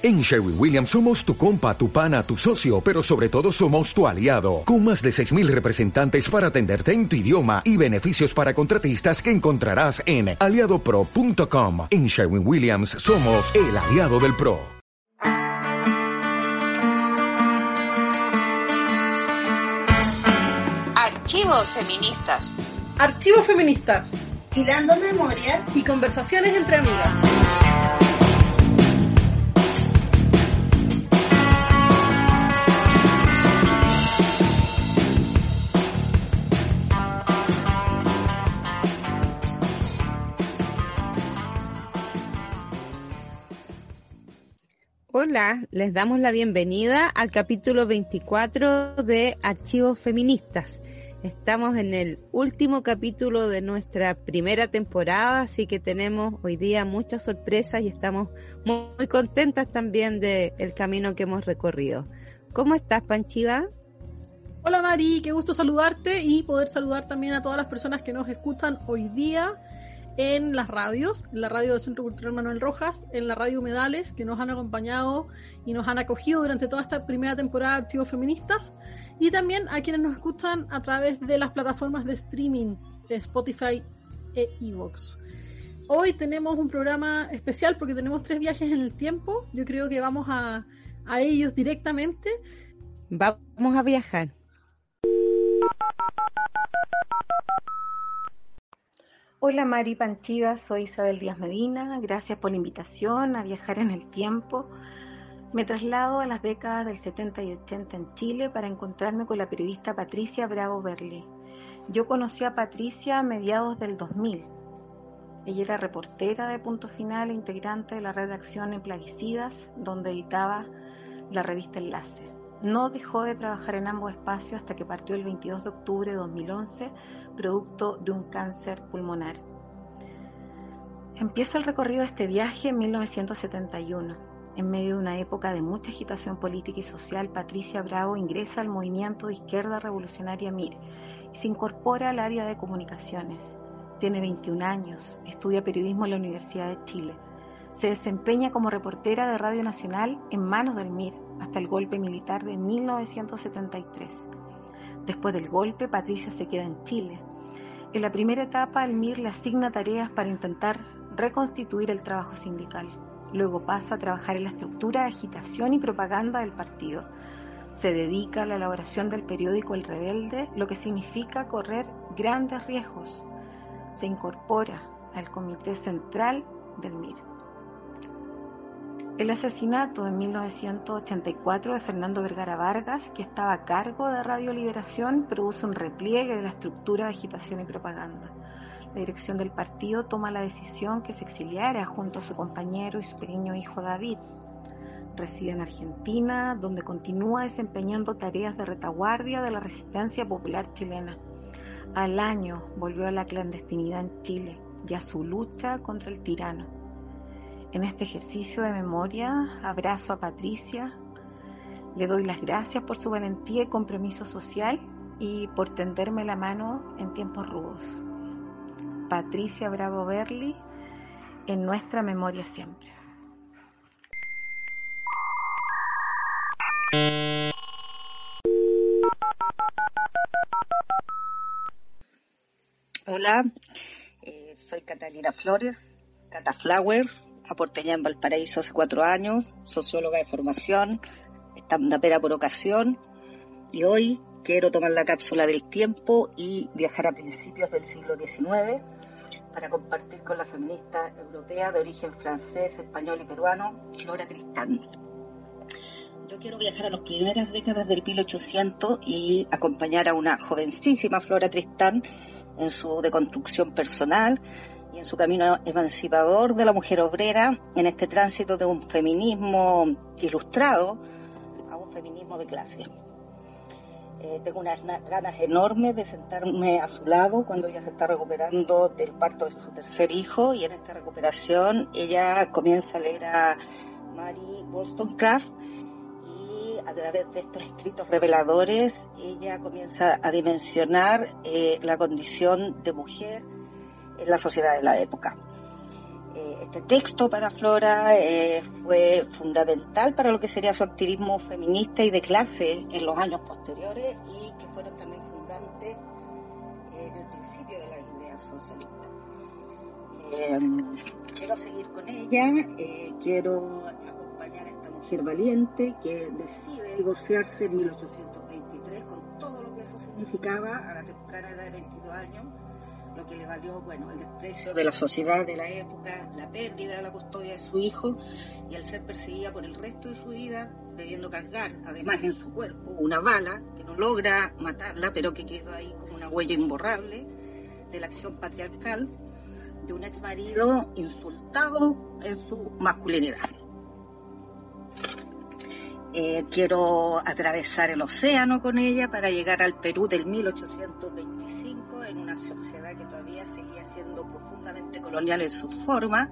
En Sherwin Williams somos tu compa, tu pana, tu socio, pero sobre todo somos tu aliado, con más de 6.000 representantes para atenderte en tu idioma y beneficios para contratistas que encontrarás en aliadopro.com. En Sherwin Williams somos el aliado del PRO. Archivos feministas. Archivos feministas. Hilando memorias y conversaciones entre amigas. Hola, les damos la bienvenida al capítulo 24 de Archivos Feministas. Estamos en el último capítulo de nuestra primera temporada, así que tenemos hoy día muchas sorpresas y estamos muy, contentas también del el camino que hemos recorrido. ¿Cómo estás, Panchiva? Hola Mari, qué gusto saludarte y poder saludar también a todas las personas que nos escuchan hoy día en las radios, en la radio del Centro Cultural Manuel Rojas, en la radio Humedales, que nos han acompañado y nos han acogido durante toda esta primera temporada de Archivos Feministas, y también a quienes nos escuchan a través de las plataformas de streaming Spotify e Evox. Hoy tenemos un programa especial porque tenemos tres viajes en el tiempo. Yo creo que vamos a, a ellos directamente. Vamos a viajar. Hola Mari Panchiva, soy Isabel Díaz Medina. Gracias por la invitación a viajar en el tiempo. Me traslado a las décadas del 70 y 80 en Chile para encontrarme con la periodista Patricia Bravo Berli. Yo conocí a Patricia a mediados del 2000. Ella era reportera de Punto Final e integrante de la red de acción en Plaguicidas, donde editaba la revista Enlace. No dejó de trabajar en ambos espacios hasta que partió el 22 de octubre de 2011 producto de un cáncer pulmonar. Empiezo el recorrido de este viaje en 1971. En medio de una época de mucha agitación política y social, Patricia Bravo ingresa al movimiento de izquierda revolucionaria MIR y se incorpora al área de comunicaciones. Tiene 21 años, estudia periodismo en la Universidad de Chile. Se desempeña como reportera de Radio Nacional en manos del MIR hasta el golpe militar de 1973. Después del golpe, Patricia se queda en Chile, en la primera etapa, el MIR le asigna tareas para intentar reconstituir el trabajo sindical. Luego pasa a trabajar en la estructura agitación y propaganda del partido. Se dedica a la elaboración del periódico El Rebelde, lo que significa correr grandes riesgos. Se incorpora al Comité Central del MIR. El asesinato en 1984 de Fernando Vergara Vargas, que estaba a cargo de Radio Liberación, produce un repliegue de la estructura de agitación y propaganda. La dirección del partido toma la decisión que se exiliara junto a su compañero y su pequeño hijo David. Reside en Argentina, donde continúa desempeñando tareas de retaguardia de la resistencia popular chilena. Al año volvió a la clandestinidad en Chile y a su lucha contra el tirano en este ejercicio de memoria abrazo a Patricia, le doy las gracias por su valentía y compromiso social y por tenderme la mano en tiempos rudos. Patricia Bravo Berli, en nuestra memoria siempre. Hola, eh, soy Catalina Flores, Cata Flowers, aporteña en Valparaíso hace cuatro años, socióloga de formación, pera por ocasión, y hoy quiero tomar la cápsula del tiempo y viajar a principios del siglo XIX para compartir con la feminista europea de origen francés, español y peruano, Flora Tristán. Yo quiero viajar a las primeras décadas del 1800 y acompañar a una jovencísima Flora Tristán en su deconstrucción personal en su camino emancipador de la mujer obrera en este tránsito de un feminismo ilustrado a un feminismo de clase. Eh, tengo unas ganas enormes de sentarme a su lado cuando ella se está recuperando del parto de su tercer hijo y en esta recuperación ella comienza a leer a Mary Wollstonecraft y a través de estos escritos reveladores ella comienza a dimensionar eh, la condición de mujer en la sociedad de la época. Eh, este texto para Flora eh, fue fundamental para lo que sería su activismo feminista y de clase en los años posteriores y que fueron también fundantes en el principio de las ideas socialistas. quiero seguir con ella, quiero acompañar a esta mujer valiente que decide divorciarse en 1823 con todo lo que eso significaba a la temprana edad de 22 años que le valió, bueno, el desprecio de la sociedad de la época, la pérdida de la custodia de su hijo y el ser perseguida por el resto de su vida, debiendo cargar, además en su cuerpo, una bala que no logra matarla, pero que quedó ahí como una huella imborrable de la acción patriarcal de un ex marido insultado en su masculinidad. Eh, quiero atravesar el océano con ella para llegar al Perú del 1825 colonial en su forma.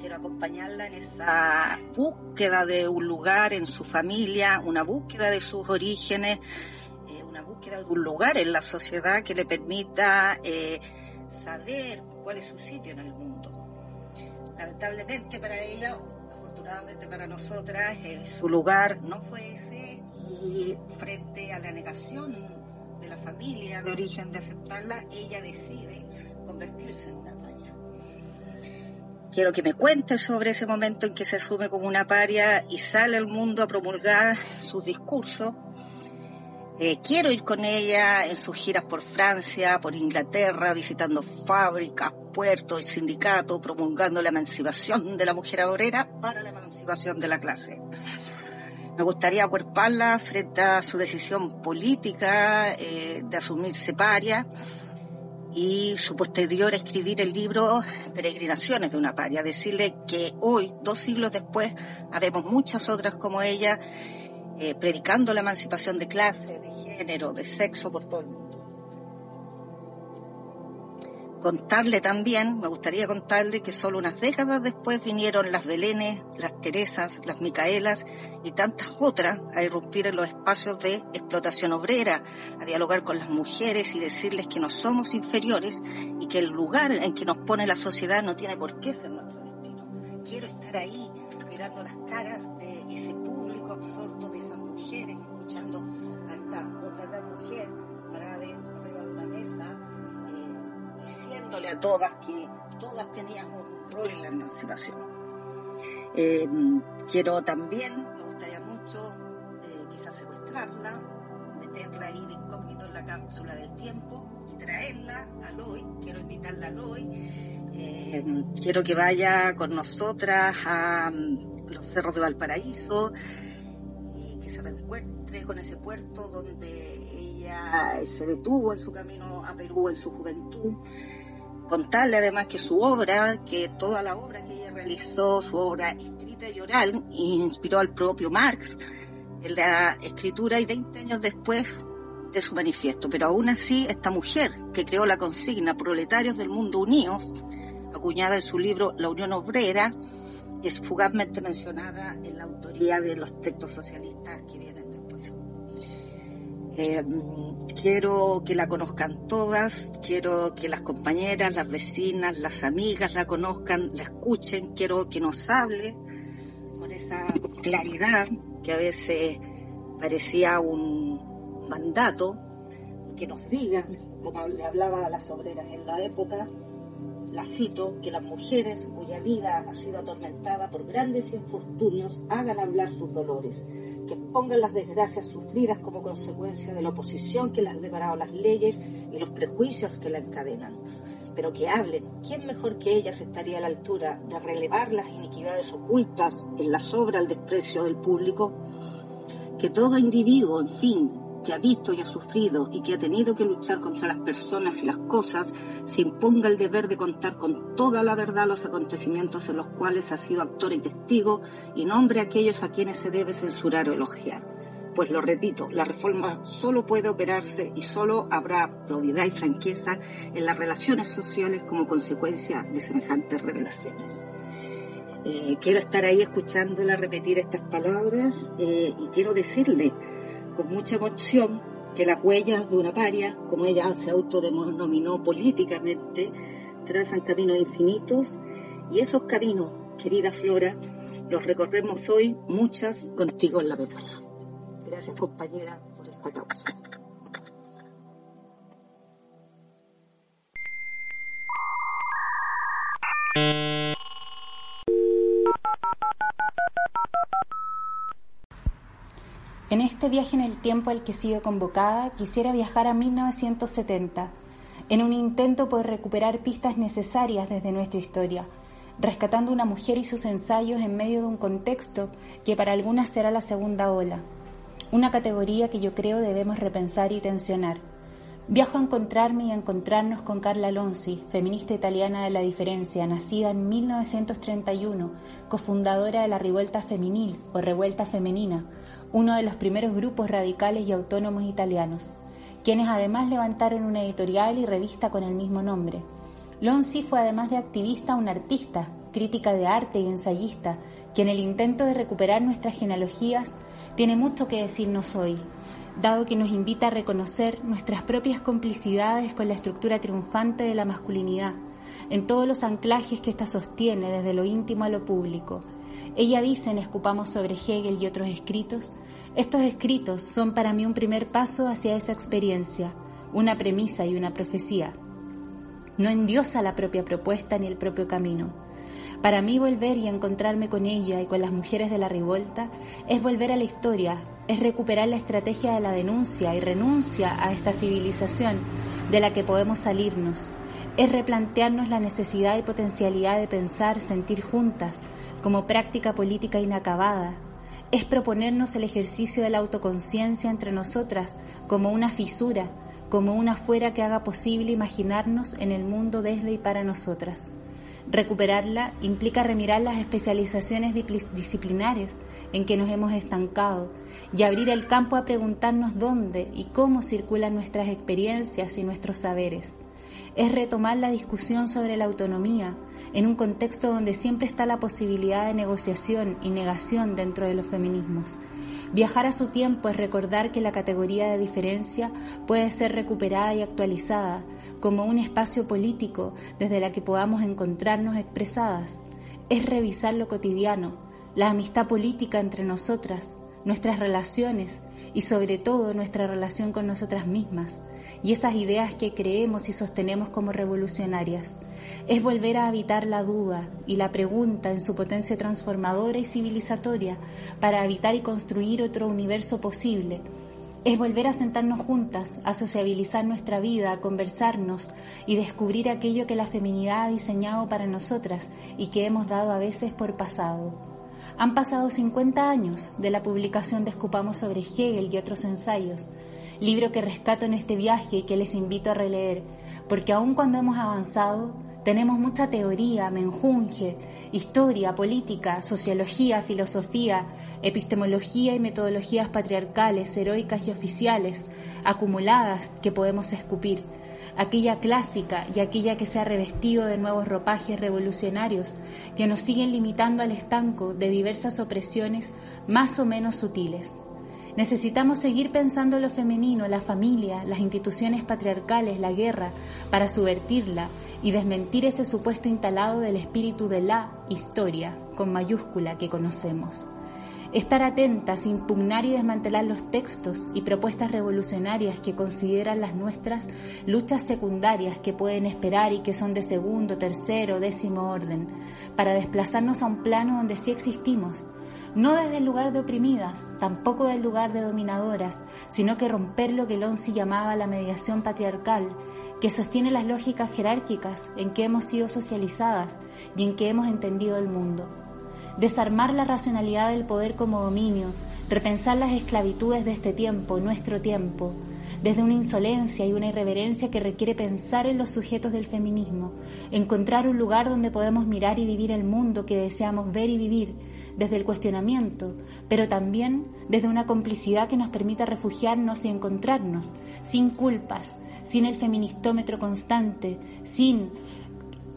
Quiero acompañarla en esa búsqueda de un lugar en su familia, una búsqueda de sus orígenes, eh, una búsqueda de un lugar en la sociedad que le permita eh, saber cuál es su sitio en el mundo. Lamentablemente para ella, afortunadamente para nosotras, eh, su lugar no fue ese y frente a la negación de la familia de origen de aceptarla, ella decide convertirse en una. Quiero que me cuente sobre ese momento en que se asume como una paria y sale al mundo a promulgar sus discursos. Eh, quiero ir con ella en sus giras por Francia, por Inglaterra, visitando fábricas, puertos y sindicatos, promulgando la emancipación de la mujer obrera para la emancipación de la clase. Me gustaría acuerparla frente a su decisión política eh, de asumirse paria y su posterior escribir el libro Peregrinaciones de una paria, decirle que hoy, dos siglos después, haremos muchas otras como ella, eh, predicando la emancipación de clase, de género, de sexo por todo el mundo contarle también, me gustaría contarle que solo unas décadas después vinieron las Belenes, las Teresas, las Micaelas y tantas otras a irrumpir en los espacios de explotación obrera, a dialogar con las mujeres y decirles que no somos inferiores y que el lugar en que nos pone la sociedad no tiene por qué ser nuestro destino. Quiero estar ahí mirando las caras de ese público absorto de esas mujeres, escuchando a esta otra gran mujer a todas que todas teníamos un rol en la emancipación. Eh, quiero también, me gustaría mucho, eh, quizás secuestrarla, meterla ahí de incógnito en la cápsula del tiempo y traerla al hoy. Quiero invitarla al hoy. Eh, quiero que vaya con nosotras a mm, los cerros de Valparaíso y que se reencuentre con ese puerto donde ella se detuvo en su camino a Perú en su juventud contarle además que su obra, que toda la obra que ella realizó, su obra escrita y oral, inspiró al propio Marx en la escritura y 20 años después de su manifiesto. Pero aún así, esta mujer que creó la consigna Proletarios del Mundo Unidos, acuñada en su libro La Unión Obrera, es fugazmente mencionada en la autoría de los textos socialistas que vienen. Eh, quiero que la conozcan todas, quiero que las compañeras, las vecinas, las amigas la conozcan, la escuchen, quiero que nos hable con esa claridad que a veces parecía un mandato, que nos digan, como le hablaba a las obreras en la época, la cito, que las mujeres cuya vida ha sido atormentada por grandes infortunios hagan hablar sus dolores, que pongan las desgracias sufridas como consecuencia de la oposición que les ha deparado las leyes y los prejuicios que la encadenan, pero que hablen, ¿quién mejor que ellas estaría a la altura de relevar las iniquidades ocultas en la sobra al desprecio del público? Que todo individuo, en fin, que ha visto y ha sufrido y que ha tenido que luchar contra las personas y las cosas, se imponga el deber de contar con toda la verdad los acontecimientos en los cuales ha sido actor y testigo y nombre a aquellos a quienes se debe censurar o elogiar. Pues lo repito, la reforma solo puede operarse y solo habrá probidad y franqueza en las relaciones sociales como consecuencia de semejantes revelaciones. Eh, quiero estar ahí escuchándola repetir estas palabras eh, y quiero decirle con mucha emoción que las huellas de una paria, como ella se autodenominó políticamente, trazan caminos infinitos Y esos caminos, querida Flora, los recorremos hoy muchas contigo en la memoria. Gracias compañera por esta causa. En este viaje en el tiempo al que he sido convocada, quisiera viajar a 1970, en un intento por recuperar pistas necesarias desde nuestra historia, rescatando una mujer y sus ensayos en medio de un contexto que para algunas será la segunda ola, una categoría que yo creo debemos repensar y tensionar. Viajo a encontrarme y a encontrarnos con Carla Lonzi, feminista italiana de la diferencia, nacida en 1931, cofundadora de la Revuelta Feminil o Revuelta Femenina, uno de los primeros grupos radicales y autónomos italianos, quienes además levantaron una editorial y revista con el mismo nombre. Lonzi fue además de activista un artista, crítica de arte y ensayista, que en el intento de recuperar nuestras genealogías tiene mucho que decirnos hoy, dado que nos invita a reconocer nuestras propias complicidades con la estructura triunfante de la masculinidad, en todos los anclajes que ésta sostiene desde lo íntimo a lo público, ella dice en Escupamos sobre Hegel y otros escritos, estos escritos son para mí un primer paso hacia esa experiencia, una premisa y una profecía. No endiosa la propia propuesta ni el propio camino. Para mí volver y encontrarme con ella y con las mujeres de la revuelta es volver a la historia, es recuperar la estrategia de la denuncia y renuncia a esta civilización de la que podemos salirnos, es replantearnos la necesidad y potencialidad de pensar, sentir juntas, como práctica política inacabada, es proponernos el ejercicio de la autoconciencia entre nosotras como una fisura, como una fuera que haga posible imaginarnos en el mundo desde y para nosotras. Recuperarla implica remirar las especializaciones disciplinares en que nos hemos estancado y abrir el campo a preguntarnos dónde y cómo circulan nuestras experiencias y nuestros saberes. Es retomar la discusión sobre la autonomía, en un contexto donde siempre está la posibilidad de negociación y negación dentro de los feminismos. Viajar a su tiempo es recordar que la categoría de diferencia puede ser recuperada y actualizada como un espacio político desde la que podamos encontrarnos expresadas. Es revisar lo cotidiano, la amistad política entre nosotras, nuestras relaciones y sobre todo nuestra relación con nosotras mismas y esas ideas que creemos y sostenemos como revolucionarias es volver a habitar la duda y la pregunta en su potencia transformadora y civilizatoria para habitar y construir otro universo posible. Es volver a sentarnos juntas, a sociabilizar nuestra vida, a conversarnos y descubrir aquello que la feminidad ha diseñado para nosotras y que hemos dado a veces por pasado. Han pasado 50 años de la publicación de Escupamos sobre Hegel y otros ensayos, libro que rescato en este viaje y que les invito a releer, porque aun cuando hemos avanzado, tenemos mucha teoría, menjunje, historia, política, sociología, filosofía, epistemología y metodologías patriarcales, heroicas y oficiales, acumuladas que podemos escupir, aquella clásica y aquella que se ha revestido de nuevos ropajes revolucionarios que nos siguen limitando al estanco de diversas opresiones más o menos sutiles. Necesitamos seguir pensando lo femenino, la familia, las instituciones patriarcales, la guerra, para subvertirla y desmentir ese supuesto instalado del espíritu de la historia, con mayúscula, que conocemos. Estar atentas, impugnar y desmantelar los textos y propuestas revolucionarias que consideran las nuestras luchas secundarias que pueden esperar y que son de segundo, tercero, décimo orden, para desplazarnos a un plano donde sí existimos no desde el lugar de oprimidas, tampoco del lugar de dominadoras, sino que romper lo que Lonzi llamaba la mediación patriarcal, que sostiene las lógicas jerárquicas en que hemos sido socializadas y en que hemos entendido el mundo. Desarmar la racionalidad del poder como dominio, repensar las esclavitudes de este tiempo, nuestro tiempo, desde una insolencia y una irreverencia que requiere pensar en los sujetos del feminismo, encontrar un lugar donde podemos mirar y vivir el mundo que deseamos ver y vivir, desde el cuestionamiento, pero también desde una complicidad que nos permita refugiarnos y encontrarnos, sin culpas, sin el feministómetro constante, sin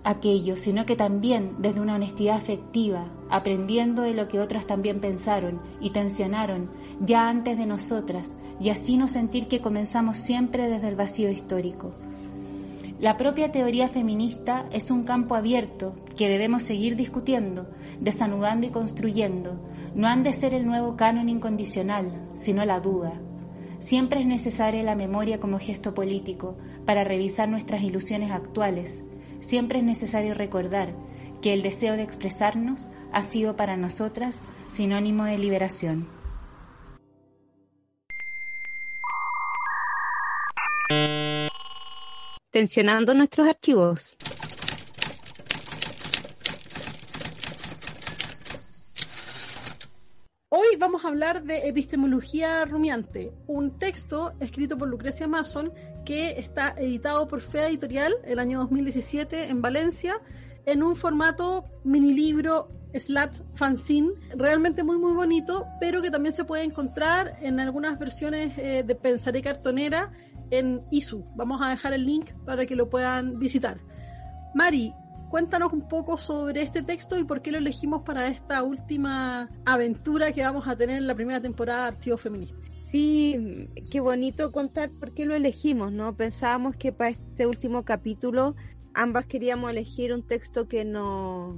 aquello, sino que también desde una honestidad afectiva, aprendiendo de lo que otras también pensaron y tensionaron ya antes de nosotras, y así no sentir que comenzamos siempre desde el vacío histórico. La propia teoría feminista es un campo abierto que debemos seguir discutiendo, desanudando y construyendo. No han de ser el nuevo canon incondicional, sino la duda. Siempre es necesaria la memoria como gesto político para revisar nuestras ilusiones actuales. Siempre es necesario recordar que el deseo de expresarnos ha sido para nosotras sinónimo de liberación. tensionando nuestros archivos. Hoy vamos a hablar de epistemología rumiante, un texto escrito por Lucrecia Mason que está editado por Fea Editorial el año 2017 en Valencia en un formato mini libro slat fanzine, realmente muy muy bonito, pero que también se puede encontrar en algunas versiones eh, de Pensaré Cartonera en ISU. Vamos a dejar el link para que lo puedan visitar. Mari, cuéntanos un poco sobre este texto y por qué lo elegimos para esta última aventura que vamos a tener en la primera temporada de Archivos Feministas. Sí, qué bonito contar por qué lo elegimos, ¿no? Pensábamos que para este último capítulo ambas queríamos elegir un texto que nos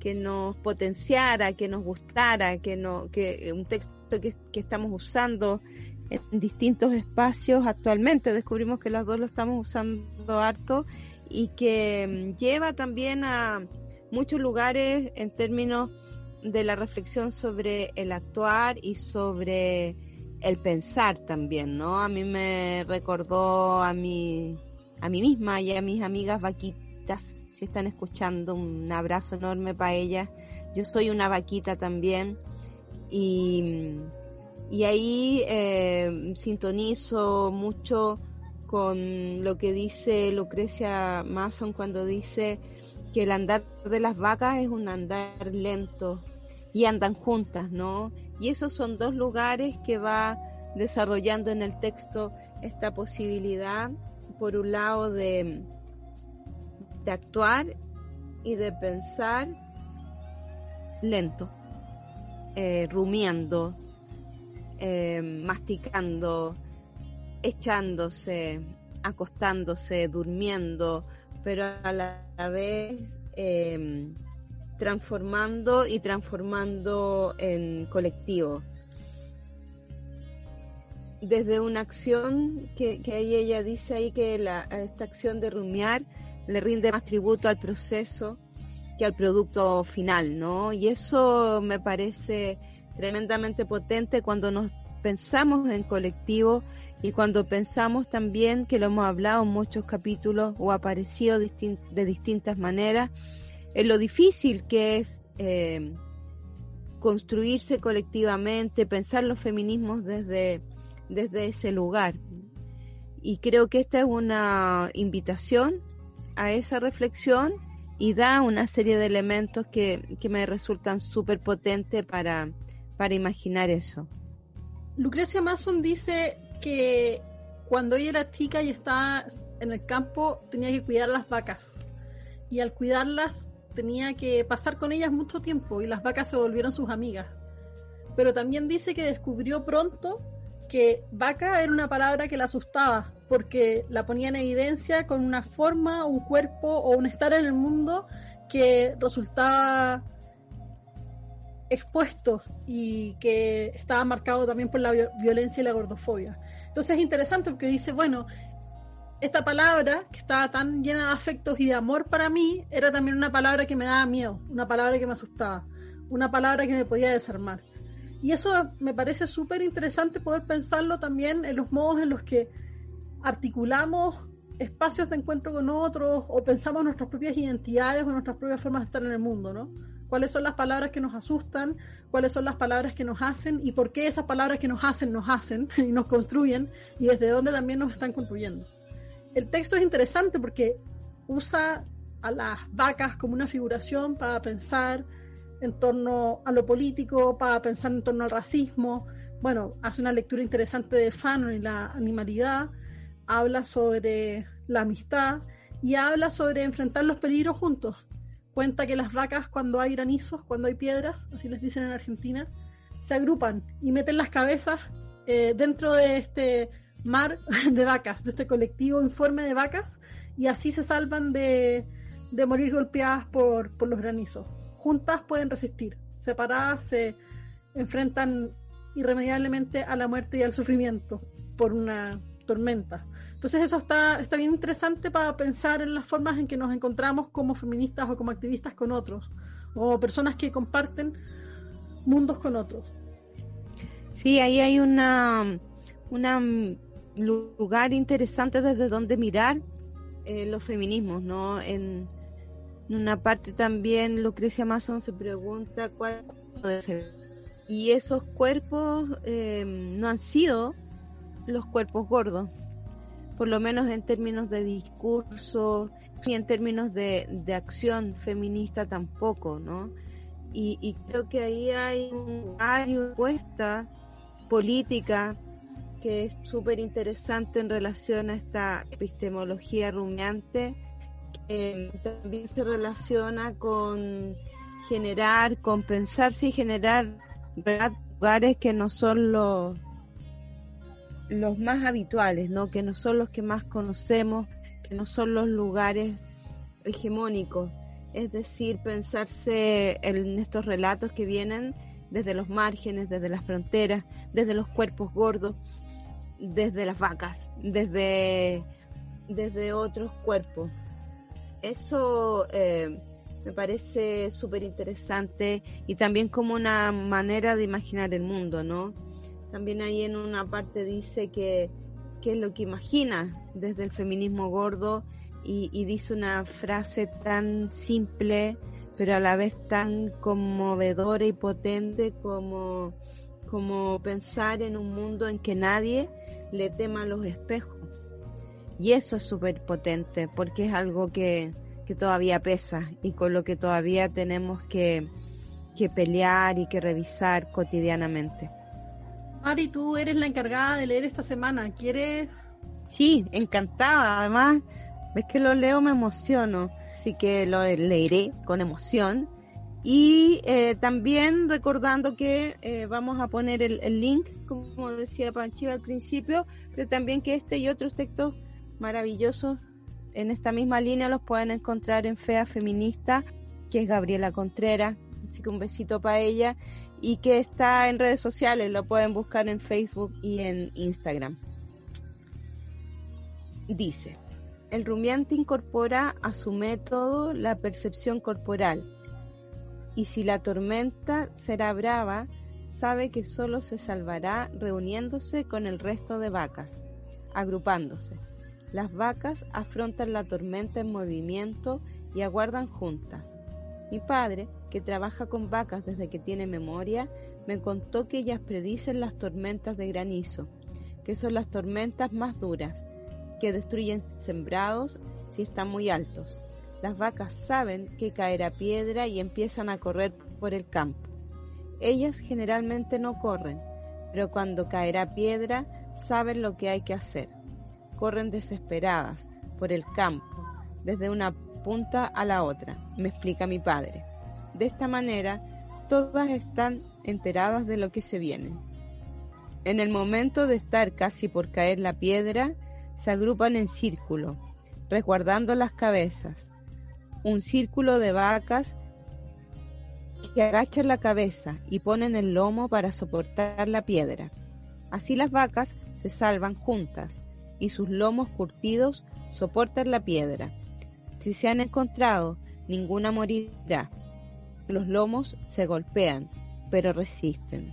que nos potenciara, que nos gustara, que no que un texto que, que estamos usando en distintos espacios actualmente. Descubrimos que las dos lo estamos usando harto y que mm, lleva también a muchos lugares en términos de la reflexión sobre el actuar y sobre el pensar también, ¿no? A mí me recordó a mi, a mí misma y a mis amigas vaquitas, si están escuchando, un abrazo enorme para ellas. Yo soy una vaquita también y y ahí eh, sintonizo mucho con lo que dice Lucrecia Mason cuando dice que el andar de las vacas es un andar lento y andan juntas, ¿no? Y esos son dos lugares que va desarrollando en el texto esta posibilidad, por un lado, de, de actuar y de pensar lento, eh, rumiando, eh, masticando, echándose, acostándose, durmiendo, pero a la vez em, transformando y transformando en colectivo. Desde una acción que, que ahí ella dice ahí que esta acción de rumiar le rinde más tributo al proceso que al producto final, ¿no? Y eso me parece tremendamente potente cuando nos pensamos en colectivo y cuando pensamos también, que lo hemos hablado en muchos capítulos o aparecido de distintas maneras, en lo difícil que es eh, construirse colectivamente, pensar los feminismos desde, desde ese lugar. Y creo que esta es una invitación a esa reflexión y da una serie de elementos que, que me resultan súper potentes para, para imaginar eso. Lucrecia Mason dice que cuando ella era chica y estaba en el campo tenía que cuidar las vacas. Y al cuidarlas tenía que pasar con ellas mucho tiempo y las vacas se volvieron sus amigas. Pero también dice que descubrió pronto que vaca era una palabra que la asustaba porque la ponía en evidencia con una forma, un cuerpo o un estar en el mundo que resultaba expuesto y que estaba marcado también por la violencia y la gordofobia. Entonces es interesante porque dice, bueno, esta palabra que estaba tan llena de afectos y de amor para mí era también una palabra que me daba miedo, una palabra que me asustaba, una palabra que me podía desarmar. Y eso me parece súper interesante poder pensarlo también en los modos en los que articulamos espacios de encuentro con otros o pensamos nuestras propias identidades o nuestras propias formas de estar en el mundo, ¿no? Cuáles son las palabras que nos asustan, cuáles son las palabras que nos hacen y por qué esas palabras que nos hacen nos hacen y nos construyen y desde dónde también nos están construyendo. El texto es interesante porque usa a las vacas como una figuración para pensar en torno a lo político, para pensar en torno al racismo. Bueno, hace una lectura interesante de Fanon y la animalidad, habla sobre la amistad y habla sobre enfrentar los peligros juntos cuenta que las vacas cuando hay granizos, cuando hay piedras, así les dicen en Argentina, se agrupan y meten las cabezas eh, dentro de este mar de vacas, de este colectivo informe de vacas, y así se salvan de, de morir golpeadas por, por los granizos. Juntas pueden resistir, separadas se enfrentan irremediablemente a la muerte y al sufrimiento por una tormenta. Entonces eso está, está bien interesante para pensar en las formas en que nos encontramos como feministas o como activistas con otros, o personas que comparten mundos con otros. Sí, ahí hay una, una lugar interesante desde donde mirar eh, los feminismos, ¿no? En, una parte también Lucrecia Mason se pregunta cuál y esos cuerpos eh, no han sido los cuerpos gordos, por lo menos en términos de discurso y en términos de, de acción feminista tampoco, ¿no? Y, y creo que ahí hay, hay una apuesta política que es súper interesante en relación a esta epistemología rumiante, que también se relaciona con generar, compensarse y generar lugares que no son los, los más habituales, ¿no? que no son los que más conocemos, que no son los lugares hegemónicos. Es decir, pensarse en estos relatos que vienen desde los márgenes, desde las fronteras, desde los cuerpos gordos, desde las vacas, desde, desde otros cuerpos. Eso eh, me parece súper interesante y también como una manera de imaginar el mundo, ¿no? También ahí en una parte dice que, que es lo que imagina desde el feminismo gordo y, dice una frase tan simple pero a la vez tan conmovedora y potente como, como pensar en un mundo en que nadie le tema los espejos. Y eso es súper potente porque es algo que, que, todavía pesa y con lo que todavía tenemos que, que pelear y que revisar cotidianamente. Mari, tú eres la encargada de leer esta semana. ¿Quieres? Sí, encantada. Además, ves que lo leo, me emociono. Así que lo leeré con emoción. Y eh, también recordando que eh, vamos a poner el, link, como decía Panchiva al principio, pero también que este y otros textos maravillosos en esta misma línea los pueden encontrar en Fea Feminista, que es Gabriela Contreras, así que un besito para ella, y que está en redes sociales, lo pueden buscar en Facebook y en Instagram. Dice, el rumiante incorpora a su método la percepción corporal, y si la tormenta será brava, sabe que solo se salvará reuniéndose con el resto de vacas, agrupándose. Las vacas afrontan la tormenta en movimiento y aguardan juntas. Mi padre, que trabaja con vacas desde que tiene memoria, me contó que ellas predicen las tormentas de granizo, que son las tormentas más duras, que destruyen sembrados si están muy altos. Las vacas saben que caerá piedra y empiezan a correr por el campo. Ellas generalmente no corren, pero cuando caerá piedra saben lo que hay que hacer. Corren desesperadas por el campo, desde una punta a la otra, me explica mi padre. De esta manera, todas están enteradas de lo que se viene. En el momento de estar casi por caer la piedra, se agrupan en círculo, resguardando las cabezas un círculo de vacas que agachan la cabeza y ponen el lomo para soportar la piedra. Así las vacas se salvan juntas y sus lomos curtidos soportan la piedra. Si se han encontrado, ninguna morirá. Los lomos se golpean, pero resisten.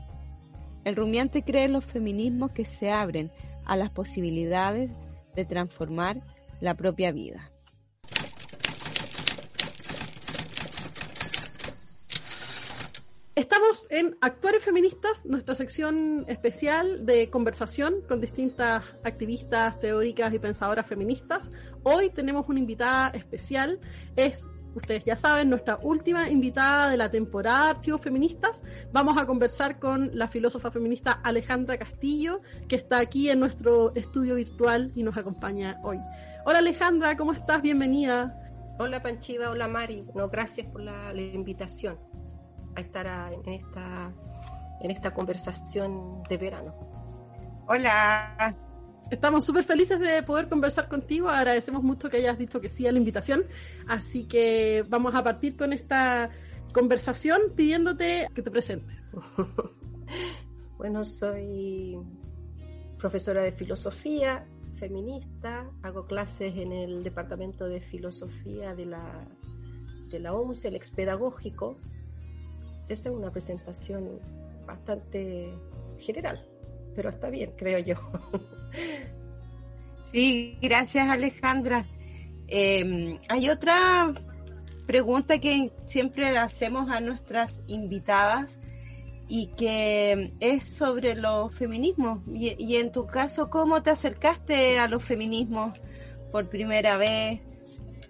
El rumiante cree en los feminismos que se abren a las posibilidades de transformar la propia vida. Estamos en Actuales Feministas, nuestra sección especial de conversación con distintas activistas, teóricas y pensadoras feministas. Hoy tenemos una invitada especial, es, ustedes ya saben, nuestra última invitada de la temporada Archivos Feministas. Vamos a conversar con la filósofa feminista Alejandra Castillo, que está aquí en nuestro estudio virtual y nos acompaña hoy. Hola Alejandra, ¿cómo estás? Bienvenida. Hola Panchiva, hola Mari. No, gracias por la invitación a estar en, esta, en esta conversación de verano. Hola, Estamos súper felices de poder conversar contigo. Agradecemos mucho que hayas dicho que sí a la invitación. Así que vamos a partir con esta conversación pidiéndote que te presentes. bueno, soy profesora de filosofía, feminista, hago clases en el departamento de filosofía de la, de la OMS, el expedagógico. Esa es una presentación bastante general, pero está bien, creo yo. Sí, gracias Alejandra. Em, hay otra pregunta que siempre hacemos a nuestras invitadas y que es sobre los feminismos. Y, en tu caso, ¿cómo te acercaste a los feminismos por primera vez?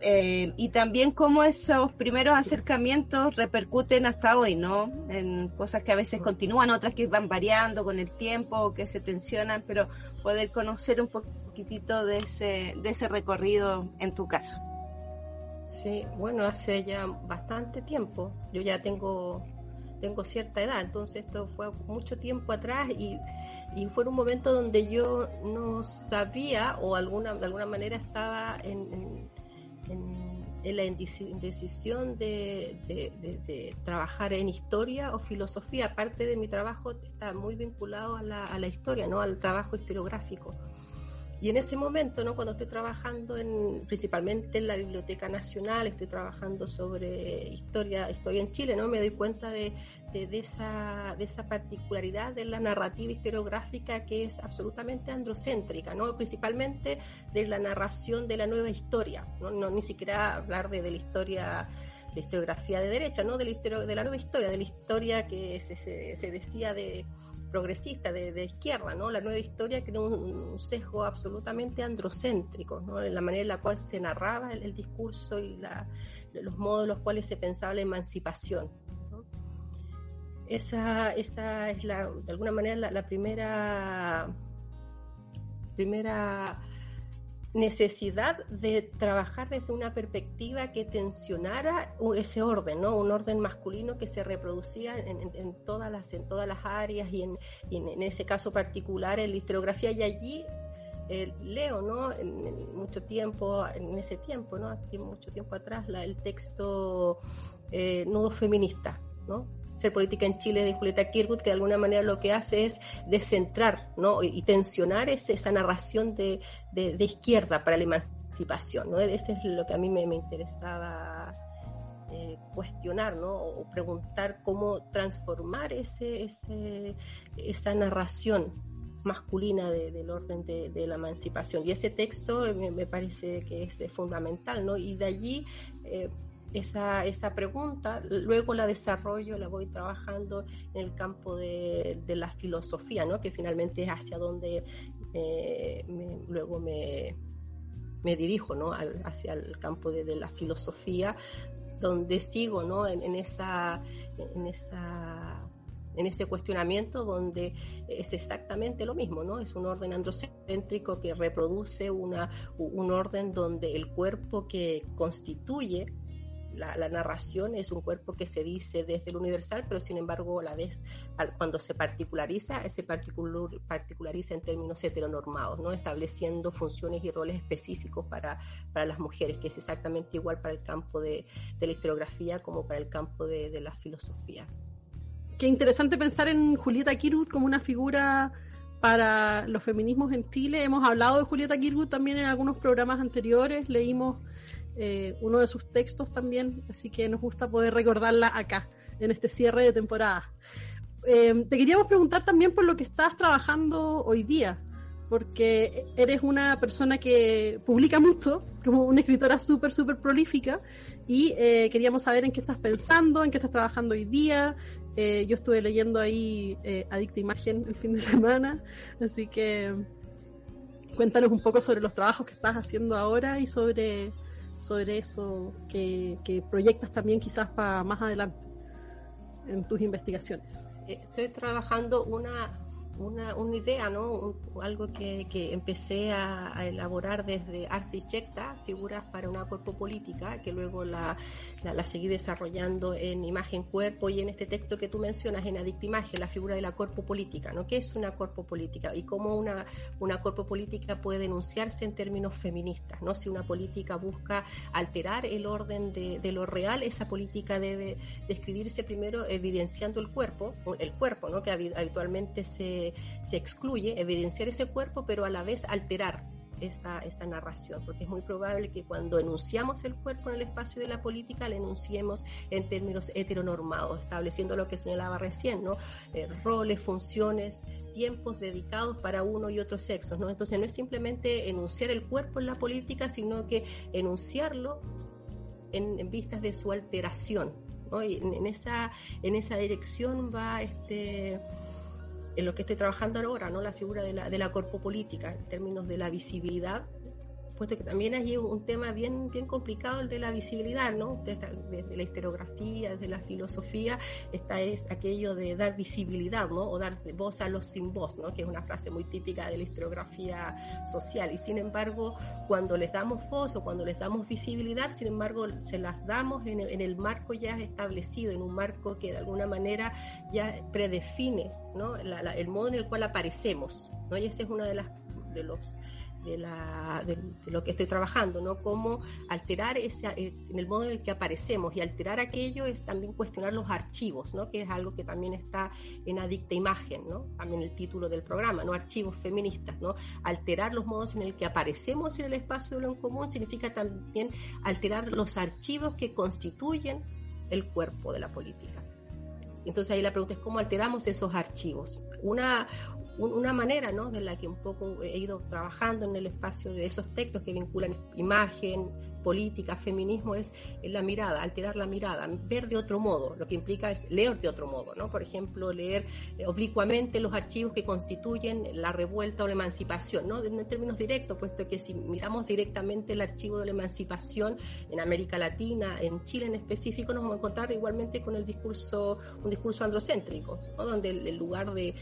Eh, y también cómo esos primeros acercamientos repercuten hasta hoy, ¿no? En cosas que a veces continúan, otras que van variando con el tiempo, que se tensionan, pero poder conocer un poquitito de ese, de ese recorrido en tu caso. Sí, bueno, hace ya bastante tiempo. Yo ya tengo tengo cierta edad, entonces esto fue mucho tiempo atrás y, y fue un momento donde yo no sabía o alguna, de alguna manera estaba en, en, la indecisión de, trabajar en historia o filosofía. Aparte de mi trabajo está muy vinculado a la, a la historia, ¿no? al trabajo historiográfico. Y en ese momento, ¿no? cuando estoy trabajando en, principalmente en la Biblioteca Nacional, estoy trabajando sobre historia, historia en Chile, ¿no? me doy cuenta de, de, esa, de esa particularidad de la narrativa historiográfica que es absolutamente androcéntrica, ¿no? principalmente de la narración de la nueva historia, no, ni siquiera hablar de, de la historia de historiografía de derecha, ¿no? de, la, de la nueva historia, de la historia que se, se, se decía de progresista, de, izquierda, ¿no? La nueva historia tiene un, sesgo absolutamente androcéntrico, ¿no? En la manera en la cual se narraba el, discurso y los modos en los cuales se pensaba la emancipación. Esa, esa es la, de alguna manera la, la primera primera necesidad de trabajar desde una perspectiva que tensionara ese orden, ¿no? Un orden masculino que se reproducía en, todas, las, en todas las áreas y en, en, ese caso particular en la historiografía y allí eh, leo, ¿no? En, mucho tiempo, en ese tiempo, ¿no? mucho tiempo atrás, la, el texto eh, Nudo Feminista, ¿no? Ser política en Chile de Julieta Kirkwood, que de alguna manera lo que hace es descentrar ¿no? y, tensionar esa narración de, izquierda para la emancipación. ¿no? Ese es lo que a mí me, interesaba eh, cuestionar ¿no? o preguntar cómo transformar ese, esa narración masculina del orden de, la emancipación. Y ese texto me, parece que es, fundamental, ¿no? Y de allí eh, esa, esa pregunta, luego la desarrollo, la voy trabajando en el campo de, la filosofía, ¿no? que finalmente es hacia donde eh, luego me, me, dirijo ¿no? hacia el campo de, la filosofía, donde sigo ¿no? en, esa, en esa en ese cuestionamiento donde es exactamente lo mismo, ¿no? Es un orden androcéntrico que reproduce una, un orden donde el cuerpo que constituye la, narración es un cuerpo que se dice desde el universal, pero sin embargo a la vez cuando se particulariza, se particulariza en términos heteronormados, ¿no? estableciendo funciones y roles específicos para, para las mujeres, que es exactamente igual para el campo de, la historiografía como para el campo de, la filosofía. Qué interesante pensar en Julieta Kirwood como una figura para los feminismos en Chile. Hemos hablado de Julieta Kirwood también en algunos programas anteriores, leímos eh, uno de sus textos también, así que nos gusta poder recordarla acá, en este cierre de temporada. Eh, te queríamos preguntar también por lo que estás trabajando hoy día, porque eres una persona que publica mucho, como una escritora súper, súper prolífica, y eh, queríamos saber en qué estás pensando, en qué estás trabajando hoy día. yo estuve leyendo ahí Adicta Imagen el fin de semana, así que cuéntanos un poco sobre los trabajos que estás haciendo ahora y sobre sobre eso que, proyectas también quizás para más adelante en tus investigaciones. Estoy trabajando una, una, una idea, ¿no? algo que, que empecé a, elaborar desde Artichecta, figuras para una cuerpo política, que luego la, la, seguí desarrollando en Imagen Cuerpo y en este texto que tú mencionas, en Adicta Imagen, la figura de la cuerpo política, ¿no? ¿Qué es una cuerpo política? Y cómo una, una cuerpo política puede denunciarse en términos feministas, ¿no? Si una política busca alterar el orden de, de lo real, esa política debe describirse primero evidenciando el cuerpo, el cuerpo, ¿no? Que habitualmente se se, excluye, evidenciar ese cuerpo, pero a la vez alterar esa, narración, porque es muy probable que cuando enunciamos el cuerpo en el espacio de la política, le enunciemos en términos heteronormados, estableciendo lo que señalaba recién, ¿no? Eh, roles, funciones, tiempos dedicados para uno y otro sexo, ¿no? Entonces no es simplemente enunciar el cuerpo en la política, sino que enunciarlo en, vistas de su alteración, ¿no? En esa dirección va este en lo que estoy trabajando ahora, ¿no? La figura de la, de la política en términos de la visibilidad puesto que también hay un tema bien, bien complicado el de la visibilidad, ¿no? Desde, la historiografía, desde la filosofía, esta es aquello de dar visibilidad, ¿no? O dar voz a los sin voz, ¿no? Que es una frase muy típica de la historiografía social. Y sin embargo, cuando les damos voz o cuando les damos visibilidad, sin embargo, se las damos en el, en el marco ya establecido, en un marco que de alguna manera ya predefine, ¿no? el modo en el cual aparecemos, ¿no? Y ese es uno de las de los de, la, de, lo que estoy trabajando, ¿no? Cómo alterar ese, eh, en el modo en el que aparecemos y alterar aquello es también cuestionar los archivos, ¿no? Que es algo que también está en Adicta Imagen, ¿no? También el título del programa, ¿no? Archivos feministas, ¿no? Alterar los modos en el que aparecemos en el espacio de lo en común significa también alterar los archivos que constituyen el cuerpo de la política. Entonces ahí la pregunta es cómo alteramos esos archivos. Una, una manera ¿no? de la que un poco he ido trabajando en el espacio de esos textos que vinculan imagen, política, feminismo, es la mirada, alterar la mirada, ver de otro modo, lo que implica es leer de otro modo, ¿no? Por ejemplo, leer eh, oblicuamente los archivos que constituyen la revuelta o la emancipación, ¿no? En, términos directos, puesto que si miramos directamente el archivo de la emancipación en América Latina, en Chile en específico, nos vamos a encontrar igualmente con el discurso, un discurso androcéntrico, ¿no? Donde el, lugar de,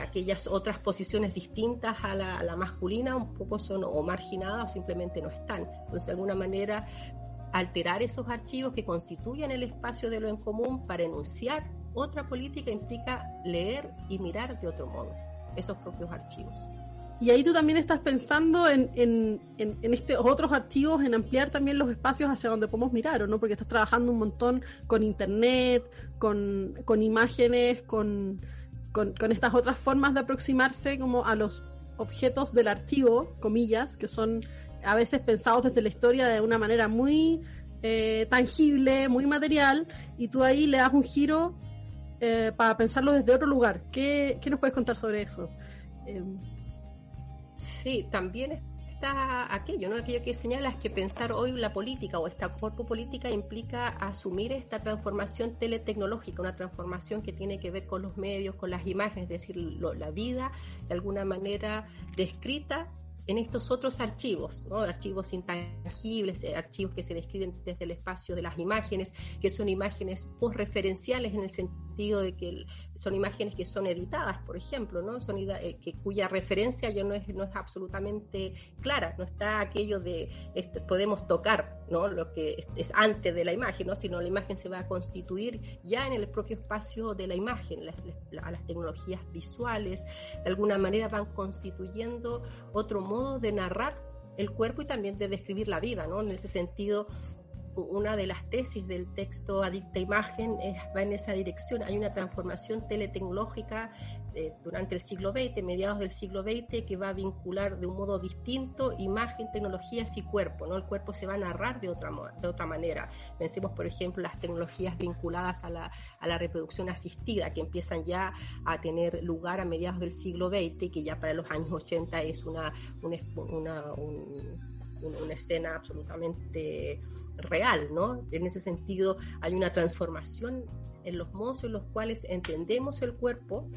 aquellas otras posiciones distintas a la masculina un poco son o marginadas o simplemente no están de alguna manera alterar esos archivos que constituyen el espacio de lo en común para enunciar otra política implica leer y mirar de otro modo esos propios archivos. Y ahí tú también estás pensando en, en, en, estos otros archivos, en ampliar también los espacios hacia donde podemos mirar, ¿o no? Porque estás trabajando un montón con internet, con, con imágenes, con, con, con, estas otras formas de aproximarse como a los objetos del archivo, comillas, que son a veces pensados desde la historia de una manera muy eh, tangible, muy material, y tú ahí le das un giro eh, para pensarlo desde otro lugar. ¿Qué, ¿Qué, nos puedes contar sobre eso? Em, sí, también está aquello, ¿no? Aquello que señala es que pensar hoy la política o esta cuerpo política implica asumir esta transformación teletecnológica, una transformación que tiene que ver con los medios, con las imágenes, es decir, la vida de alguna manera descrita en estos otros archivos, archivos intangibles, eh, archivos que se describen desde el espacio de las imágenes, que son imágenes posreferenciales en el sentido de que son imágenes que son editadas, por ejemplo, ¿no? son eh, que, cuya referencia ya no es, no es absolutamente clara, no está aquello de este, podemos tocar ¿no? lo que es antes de la imagen, ¿no? sino la imagen se va a constituir ya en el propio espacio de la imagen, las, las tecnologías visuales de alguna manera van constituyendo otro modo de narrar el cuerpo y también de describir la vida, ¿no? En ese sentido, una de las tesis del texto Adicta Imagen va en esa dirección. Hay una transformación teletecnológica eh, durante el siglo XX, mediados del siglo XX, que va a vincular de un modo distinto imagen, tecnologías y cuerpo. ¿no? El cuerpo se va a narrar de otra, de otra manera. Pensemos, por ejemplo, las tecnologías vinculadas a la, a la reproducción asistida, que empiezan ya a tener lugar a mediados del siglo XX, que ya para los años 80 es una escena absolutamente real, ¿no? En ese sentido hay una transformación en los modos en los cuales entendemos el cuerpo,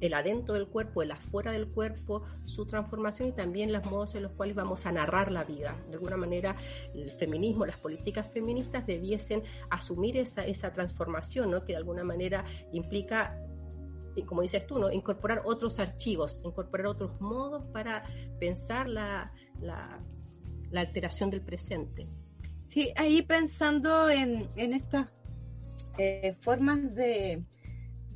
el adentro del cuerpo, el afuera del cuerpo, su transformación y también los modos en los cuales vamos a narrar la vida. De alguna manera, el feminismo, las políticas feministas debiesen asumir esa, esa transformación, ¿no? que de alguna manera implica como dices tú, ¿no? incorporar otros archivos, incorporar otros modos para pensar la, la, alteración del presente. Sí, ahí pensando en, en estas eh, formas de,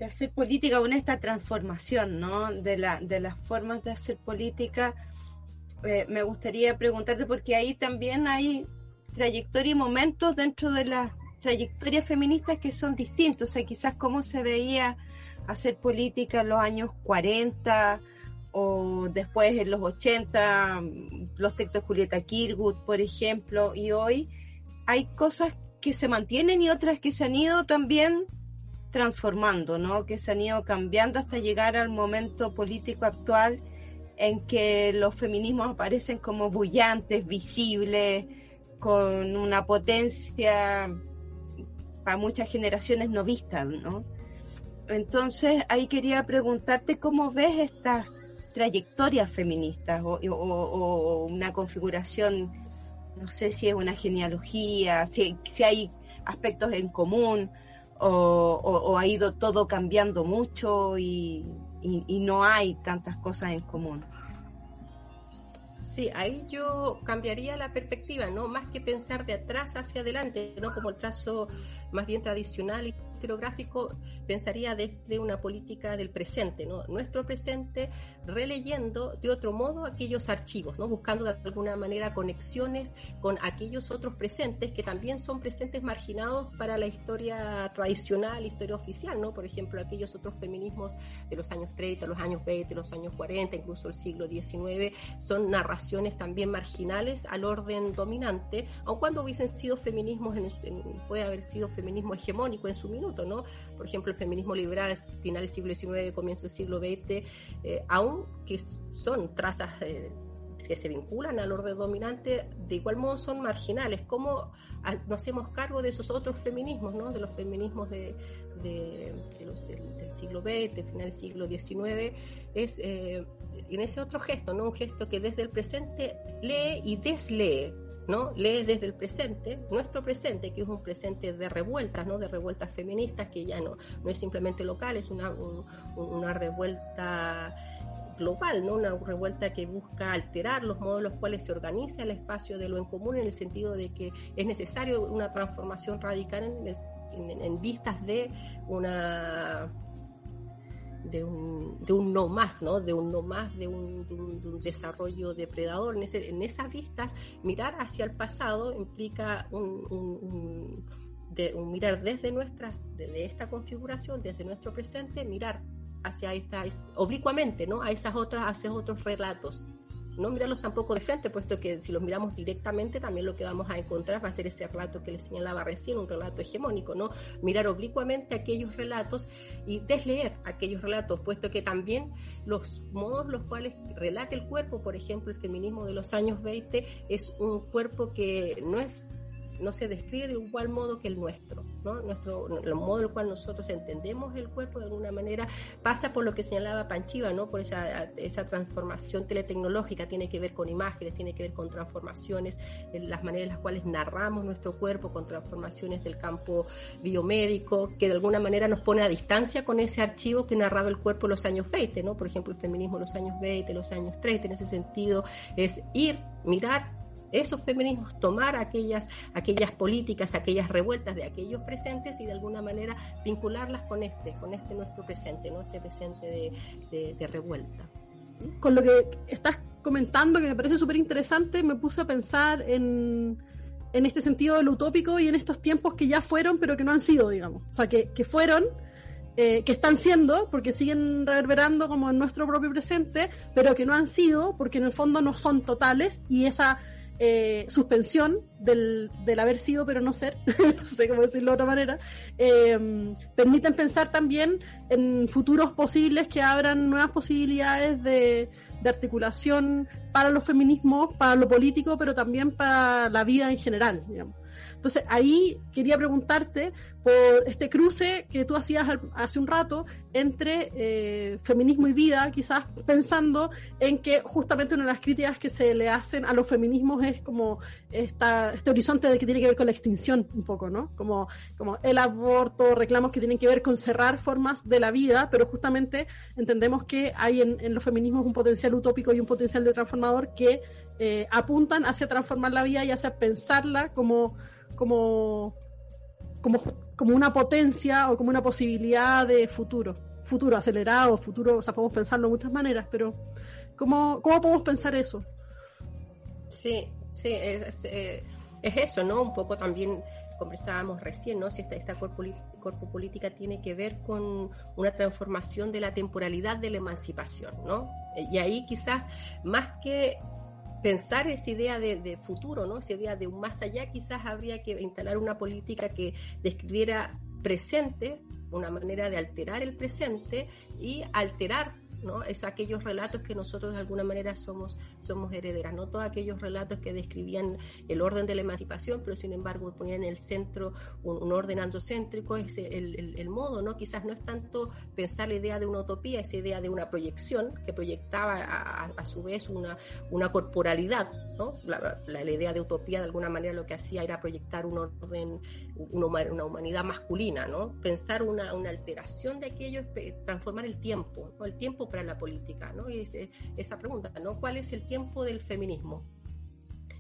de hacer política, en esta transformación ¿no? de, la, de las formas de hacer política, eh, me gustaría preguntarte, porque ahí también hay trayectoria y momentos dentro de las trayectorias feministas que son distintos, o sea, quizás cómo se veía hacer política en los años 40 o después en los 80, los textos de Julieta Kirwood, por ejemplo, y hoy hay cosas que se mantienen y otras que se han ido también transformando, ¿no? Que se han ido cambiando hasta llegar al momento político actual en que los feminismos aparecen como bullantes, visibles, con una potencia para muchas generaciones no vistas, ¿no? Entonces, ahí quería preguntarte cómo ves estas trayectorias feministas o, una configuración, no sé si es una genealogía, si, hay aspectos en común o, ha ido todo cambiando mucho y, y, no hay tantas cosas en común. Sí, ahí yo cambiaría la perspectiva, ¿no? Más que pensar de atrás hacia adelante, ¿no? Como el trazo más bien tradicional y gráfico pensaría desde una política del presente, ¿no? Nuestro presente releyendo de otro modo aquellos archivos, ¿no? Buscando de alguna manera conexiones con aquellos otros presentes que también son presentes marginados para la historia tradicional, historia oficial, ¿no? Por ejemplo, aquellos otros feminismos de los años 30, los años 20, los años 40, incluso el siglo XIX, son narraciones también marginales al orden dominante, aun cuando hubiesen sido feminismos, puede haber sido feminismo hegemónico en su minuto, por ejemplo, el feminismo liberal, final del siglo XIX, comienzo del siglo XX, eh, aún que son trazas eh, que se vinculan al orden dominante, de igual modo son marginales. ¿Cómo nos hacemos cargo de esos otros feminismos, ¿no? de los feminismos de, del, siglo XX, final del siglo XIX? Es eh, en ese otro gesto, ¿no? un gesto que desde el presente lee y deslee ¿no? Lee desde el presente, nuestro presente, que es un presente de revueltas, ¿no? De revueltas feministas, que ya no, no es simplemente local, es una, una revuelta global. Una revuelta que busca alterar los modos en los cuales se organiza el espacio de lo en común en el sentido de que es necesario una transformación radical en vistas de una de un, de un no más, ¿no? De un no más, de un, desarrollo depredador. En, en esas vistas, mirar hacia el pasado implica un, mirar desde nuestras, desde esta configuración, desde nuestro presente, mirar hacia esta, oblicuamente, ¿no? A esas otras, a esos otros relatos no mirarlos tampoco de frente, puesto que si los miramos directamente, también lo que vamos a encontrar va a ser ese relato que les señalaba recién, un relato hegemónico, ¿no? Mirar oblicuamente aquellos relatos y desleer aquellos relatos, puesto que también los modos los cuales relata el cuerpo, por ejemplo, el feminismo de los años 20, es un cuerpo que no es no se describe de igual modo que el nuestro, ¿no? Nuestro, el modo en el cual nosotros entendemos el cuerpo de alguna manera pasa por lo que señalaba Panchiva, ¿no? Por esa, esa transformación teletecnológica, tiene que ver con imágenes, tiene que ver con transformaciones, en las maneras en las cuales narramos nuestro cuerpo, con transformaciones del campo biomédico, que de alguna manera nos pone a distancia con ese archivo que narraba el cuerpo en los años 20, ¿no? Por ejemplo, el feminismo en los años 20, los años 30, en ese sentido, es ir, mirar esos feminismos, tomar aquellas, aquellas políticas, aquellas revueltas de aquellos presentes y de alguna manera vincularlas con este, con este nuestro presente, ¿no? este presente de, revuelta. Con lo que estás comentando, que me parece súper interesante, me puse a pensar en, en este sentido de lo utópico y en estos tiempos que ya fueron, pero que no han sido, digamos. O sea, que, que fueron, eh, que están siendo, porque siguen reverberando como en nuestro propio presente, pero que no han sido, porque en el fondo no son totales y esa eh, suspensión del, del, haber sido pero no ser, no sé cómo decirlo de otra manera, eh, permiten pensar también en futuros posibles que abran nuevas posibilidades de, de, articulación para los feminismos, para lo político, pero también para la vida en general. Digamos. Entonces ahí quería preguntarte por este cruce que tú hacías hace un rato entre eh, feminismo y vida, quizás pensando en que justamente una de las críticas que se le hacen a los feminismos es como esta, este horizonte de que tiene que ver con la extinción un poco, ¿no? Como, como el aborto, reclamos que tienen que ver con cerrar formas de la vida, pero justamente entendemos que hay en, en los feminismos un potencial utópico y un potencial de transformador que eh, apuntan hacia transformar la vida y hacia pensarla como, como, como, como una potencia o como una posibilidad de futuro, futuro acelerado, futuro, o sea, podemos pensarlo de muchas maneras, pero ¿cómo, cómo podemos pensar eso? Sí, sí, es, eh, es, eso, ¿no? Un poco también conversábamos recién, ¿no? Si esta, esta corpo, política tiene que ver con una transformación de la temporalidad de la emancipación, ¿no? Y ahí quizás más que pensar esa idea de, futuro, ¿no? Esa idea de un más allá, quizás habría que instalar una política que describiera presente, una manera de alterar el presente y alterar Es aquellos relatos que nosotros de alguna manera somos, somos herederas, no todos aquellos relatos que describían el orden de la emancipación, pero sin embargo ponían en el centro un, orden androcéntrico, es el, el, modo, ¿no? Quizás no es tanto pensar la idea de una utopía, esa idea de una proyección que proyectaba a, su vez una, una corporalidad, ¿no? La, la, idea de utopía de alguna manera lo que hacía era proyectar un orden, una, humanidad masculina, ¿no? Pensar una, alteración de aquello, transformar el tiempo. El tiempo para la política, ¿no? Y esa pregunta, ¿no? ¿Cuál es el tiempo del feminismo?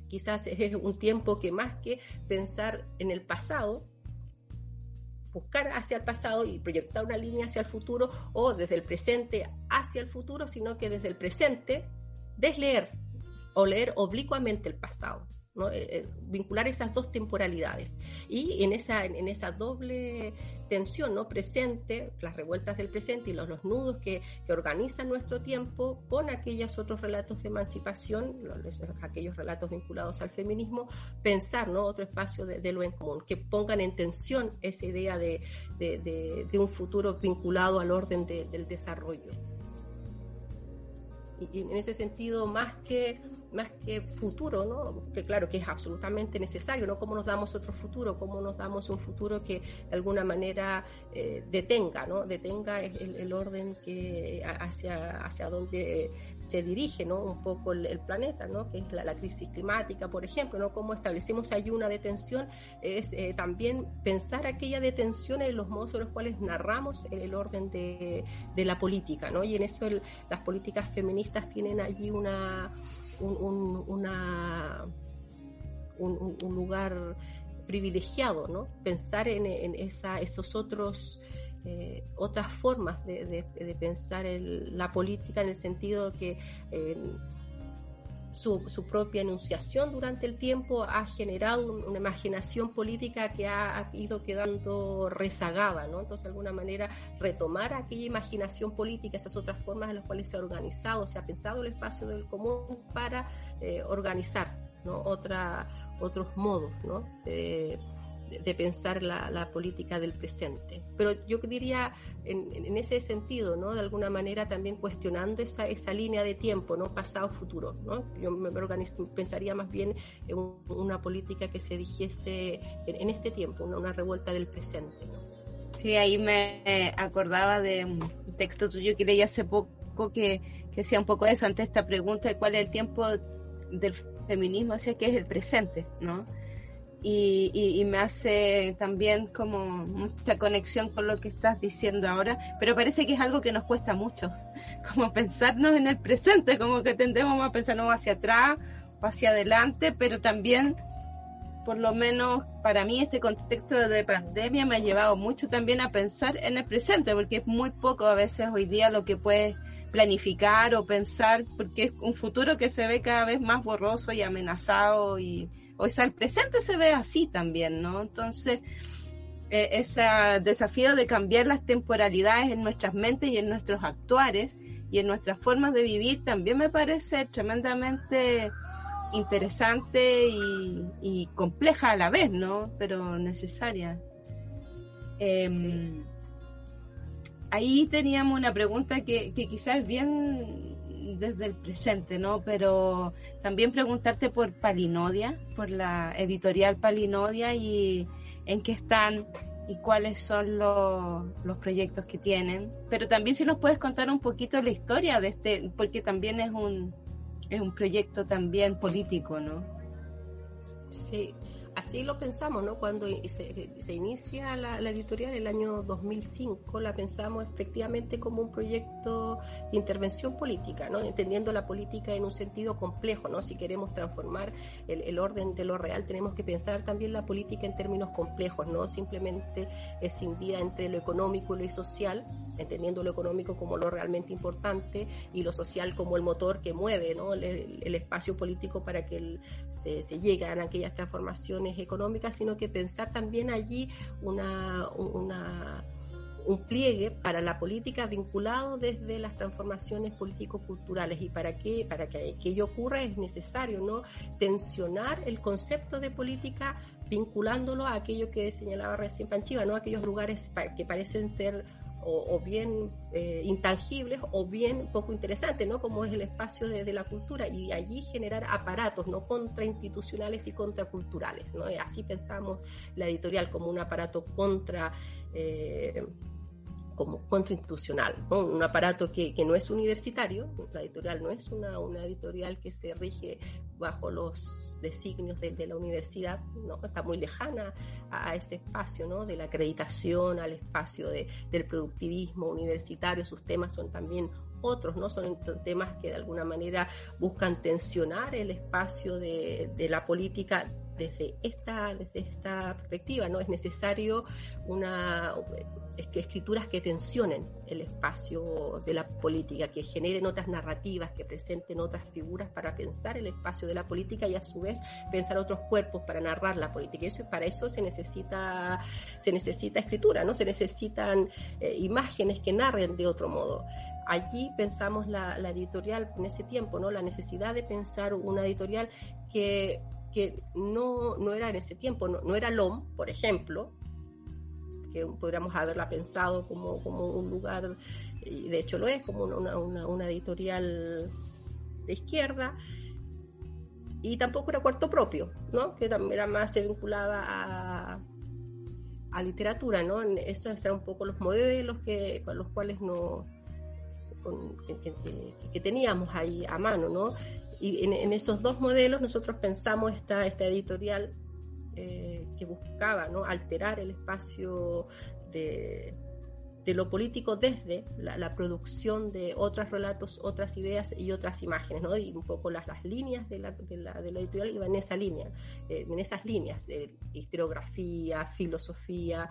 Quizás es un tiempo que más que pensar en el pasado, buscar hacia el pasado y proyectar una línea hacia el futuro o desde el presente hacia el futuro, sino que desde el presente desleer o leer oblicuamente el pasado. Eh, eh, vincular esas dos temporalidades. Y en esa, en esa doble tensión ¿no? presente, las revueltas del presente y los, nudos que, que, organizan nuestro tiempo con aquellos otros relatos de emancipación, los, aquellos relatos vinculados al feminismo, pensar ¿no? otro espacio de, lo en común, que pongan en tensión esa idea de, de, de un futuro vinculado al orden del desarrollo. Y, en ese sentido, más que más que futuro, ¿no? Que claro que es absolutamente necesario, ¿no? Cómo nos damos otro futuro, cómo nos damos un futuro que de alguna manera eh, detenga, ¿no? Detenga el, orden que hacia, hacia donde se dirige, ¿no? Un poco el, planeta, ¿no? Que es la, crisis climática, por ejemplo, ¿no? Cómo establecemos ahí una detención, es eh, también pensar aquella detención en los modos en los cuales narramos el, orden de, de, la política, ¿no? Y en eso las políticas feministas tienen allí una un, una, un, lugar privilegiado, ¿no? Pensar en, esa, esos otros eh, otras formas de, pensar la política en el sentido que eh, su, propia enunciación durante el tiempo ha generado una imaginación política que ha, ido quedando rezagada, ¿no? Entonces, de alguna manera, retomar aquella imaginación política, esas otras formas en las cuales se ha organizado, se ha pensado el espacio del común para eh, organizar, ¿no? Otros modos, ¿no? De pensar la, política del presente. Pero yo diría en, ese sentido, ¿no? De alguna manera también cuestionando esa, esa línea de tiempo, ¿no? Pasado-futuro, ¿no? Yo me pensaría más bien en una política que se dijese en, este tiempo, una, revuelta del presente, Sí, ahí me acordaba de un texto tuyo que leí hace poco que, que decía un poco eso, ante esta pregunta de cuál es el tiempo del feminismo, o sea, que es el presente, ¿no? Y, me hace también como mucha conexión con lo que estás diciendo ahora, pero parece que es algo que nos cuesta mucho, como pensarnos en el presente, como que tendemos a pensarnos hacia atrás o hacia adelante, pero también, por lo menos para mí, este contexto de pandemia me ha llevado mucho también a pensar en el presente, porque es muy poco a veces hoy día lo que puedes planificar o pensar, porque es un futuro que se ve cada vez más borroso y amenazado y o sea, el presente se ve así también, ¿no? Entonces, eh, ese desafío de cambiar las temporalidades en nuestras mentes y en nuestros actuares y en nuestras formas de vivir también me parece tremendamente interesante y, compleja a la vez, ¿no? Pero necesaria. Em, ahí teníamos una pregunta que, que quizás es bien desde el presente, ¿no? Pero también preguntarte por Palinodia, por la editorial Palinodia y en qué están y cuáles son los, los proyectos que tienen. Pero también si nos puedes contar un poquito la historia de este, porque también es un, es un proyecto también político, ¿no? Sí, así lo pensamos, ¿no? Cuando se, inicia la, editorial el año 2005, la pensamos efectivamente como un proyecto de intervención política, ¿no? Entendiendo la política en un sentido complejo, ¿no? Si queremos transformar el, orden de lo real, tenemos que pensar también la política en términos complejos, ¿no? Simplemente escindida entre lo económico y lo social, entendiendo lo económico como lo realmente importante y lo social como el motor que mueve, ¿no? El, espacio político para que se, se a aquellas transformaciones económicas, sino que pensar también allí una, un pliegue para la política vinculado desde las transformaciones político-culturales y para que para que, ello ocurra es necesario no tensionar el concepto de política vinculándolo a aquello que señalaba recién Panchiva, ¿no? aquellos lugares que parecen ser o, bien eh, intangibles o bien poco interesantes, ¿no? Como es el espacio de, la cultura y allí generar aparatos, ¿no? Contrainstitucionales y contraculturales, ¿no? Y así pensamos la editorial como un aparato contra... Eh, como contrainstitucional, un aparato que, que, no es universitario, la editorial no es una, una editorial que se rige bajo los designios de, de, la universidad, ¿no? está muy lejana a, ese espacio ¿no? de la acreditación, al espacio de, del productivismo universitario, sus temas son también otros, ¿no? Son, temas que de alguna manera buscan tensionar el espacio de, de la política desde esta, desde esta perspectiva, ¿no? Es necesario una, escrituras que tensionen el espacio de la política, que generen otras narrativas, que presenten otras figuras para pensar el espacio de la política y a su vez pensar otros cuerpos para narrar la política. Y para eso se necesita, se necesita escritura, ¿no? Se necesitan eh, imágenes que narren de otro modo allí pensamos la, la, editorial en ese tiempo, ¿no? La necesidad de pensar una editorial que que no, no era en ese tiempo, no, no era LOM, por ejemplo, que podríamos haberla pensado como, como un lugar, y de hecho lo es, como una, una, una editorial de izquierda, y tampoco era cuarto propio, ¿no? que también era más se vinculaba a, a literatura, ¿no? Esos eran un poco los modelos que, con los cuales no, que, teníamos ahí a mano, ¿no? Y en, esos dos modelos nosotros pensamos esta, esta editorial eh, que buscaba ¿no? alterar el espacio de, de lo político desde la, producción de otros relatos, otras ideas y otras imágenes, ¿no? Y un poco las, las líneas de la, de, la, de la editorial iban en esa línea, eh, en esas líneas, eh, historiografía, filosofía,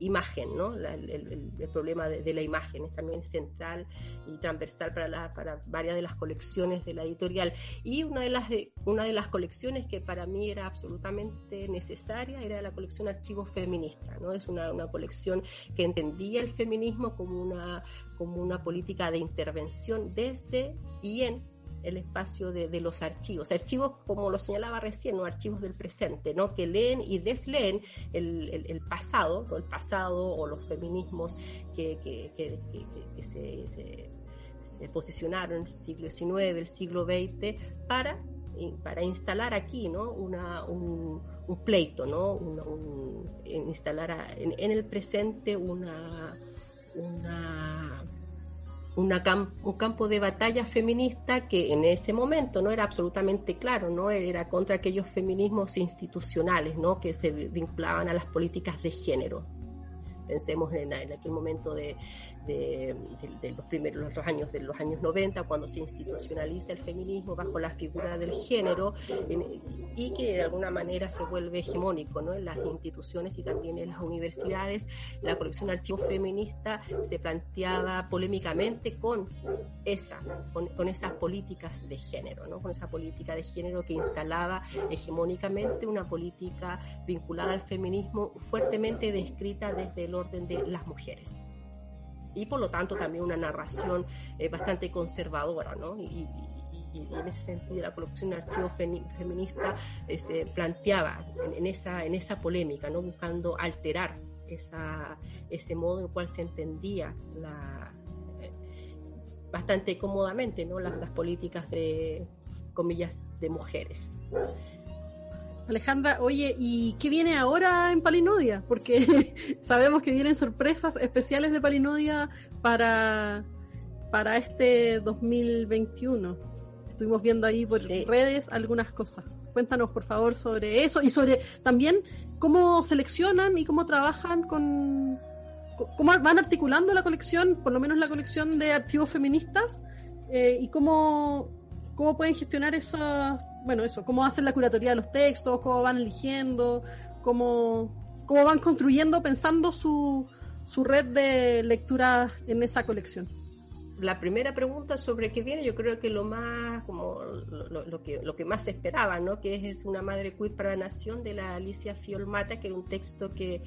imagen, ¿no? el, problema de, la imagen es también central y transversal para, la, para varias de las colecciones de la editorial. Y una de, las una de las colecciones que para mí era absolutamente necesaria era la colección Archivos Feministas, ¿no? Es una, una colección que entendía el feminismo como una, como una política de intervención desde y en el espacio de, los archivos. Archivos, como lo señalaba recién, ¿no? archivos del presente, ¿no? que leen y desleen el, pasado, el pasado o los feminismos que, se, posicionaron en el siglo XIX, el siglo XX, para, para instalar aquí ¿no? Un, pleito, ¿no? instalar en, el presente una un campo de batalla feminista que en ese momento no era absolutamente claro, no era contra aquellos feminismos institucionales, ¿no? que se vinculaban a las políticas de género. Pensemos en, en aquel momento de, de, los primeros años de los años 90 cuando se institucionaliza el feminismo bajo la figura del género y que de alguna manera se vuelve hegemónico ¿no? en las instituciones y también en las universidades la colección de archivos feminista se planteaba polémicamente con esa con, esas políticas de género ¿no? con esa política de género que instalaba hegemónicamente una política vinculada al feminismo fuertemente descrita desde el orden de las mujeres y por lo tanto también una narración eh, bastante conservadora, ¿no? Y, en ese sentido la colección de archivos feminista eh, se planteaba en, esa, en esa polémica, ¿no? Buscando alterar esa, ese modo en el cual se entendía la, bastante cómodamente ¿no? las políticas de, comillas, de mujeres. Alejandra, oye, ¿y qué viene ahora en Palinodia? Porque sabemos que vienen sorpresas especiales de Palinodia para, para este 2021. Estuvimos viendo ahí por redes algunas cosas. Cuéntanos, por favor, sobre eso y sobre también cómo seleccionan y cómo trabajan con, cómo van articulando la colección, por lo menos la colección de archivos feministas, eh, y cómo, cómo pueden gestionar esa, bueno, eso, cómo hacen la curatoría de los textos, cómo van eligiendo, cómo, cómo van construyendo, pensando su, su red de lectura en esa colección la primera pregunta sobre qué viene, yo creo que lo más, como lo, que, lo que más se esperaba, ¿no? Que es una madre queer para la nación de la Alicia Fiolmata, que era un texto que,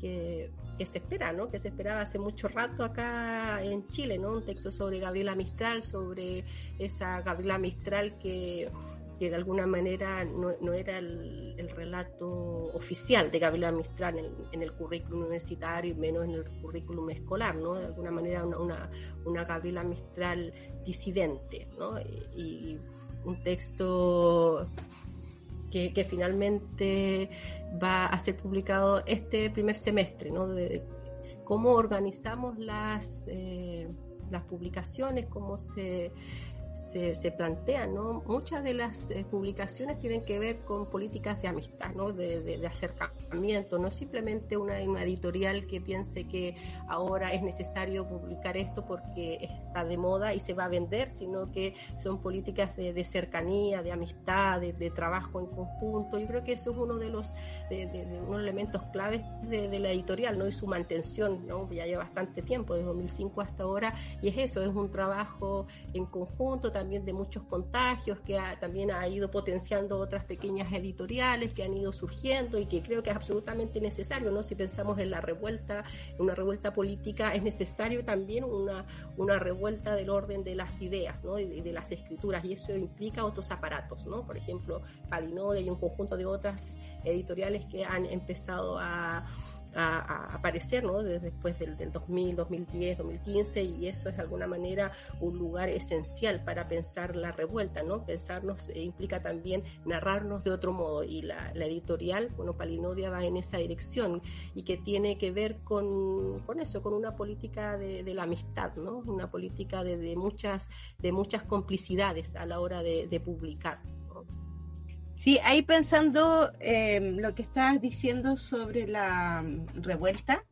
que, se espera, ¿no? Que se esperaba hace mucho rato acá en Chile, ¿no? Un texto sobre Gabriela Mistral, sobre esa Gabriela Mistral que que de alguna manera no, era el, relato oficial de Gabriela Mistral en, el currículum universitario y menos en el currículum escolar, ¿no? De alguna manera una, una, Gabriela Mistral disidente, ¿no? Y, un texto que, finalmente va a ser publicado este primer semestre, ¿no? Cómo organizamos las, eh, las publicaciones, cómo se se, se plantean, ¿no? Muchas de las eh, publicaciones tienen que ver con políticas de amistad, ¿no? De, acercamiento, no simplemente una, editorial que piense que ahora es necesario publicar esto porque está de moda y se va a vender, sino que son políticas de, cercanía, de amistad, de, trabajo en conjunto. Yo creo que eso es uno de los unos elementos claves de, la editorial, ¿no? Y su mantención, ¿no? Ya lleva bastante tiempo, desde 2005 hasta ahora, y es eso, es un trabajo en conjunto también de muchos contagios, que también ha ido potenciando otras pequeñas editoriales que han ido surgiendo y que creo que es absolutamente necesario, ¿no? Si pensamos en la revuelta, en una revuelta política, es necesario también una, una revuelta del orden de las ideas, ¿no? Y de, las escrituras, y eso implica otros aparatos, ¿no? Por ejemplo, Palinode y un conjunto de otras editoriales que han empezado a a, aparecer ¿no? después del, 2000, 2010, 2015 y eso es de alguna manera un lugar esencial para pensar la revuelta, ¿no? Pensarnos eh, implica también narrarnos de otro modo y la, editorial, bueno, Palinodia va en esa dirección y que tiene que ver con, con eso, con una política de, la amistad, ¿no? Una política de, muchas, de muchas complicidades a la hora de publicar. Sí, ahí pensando eh, lo que estabas diciendo sobre la mm, revuelta,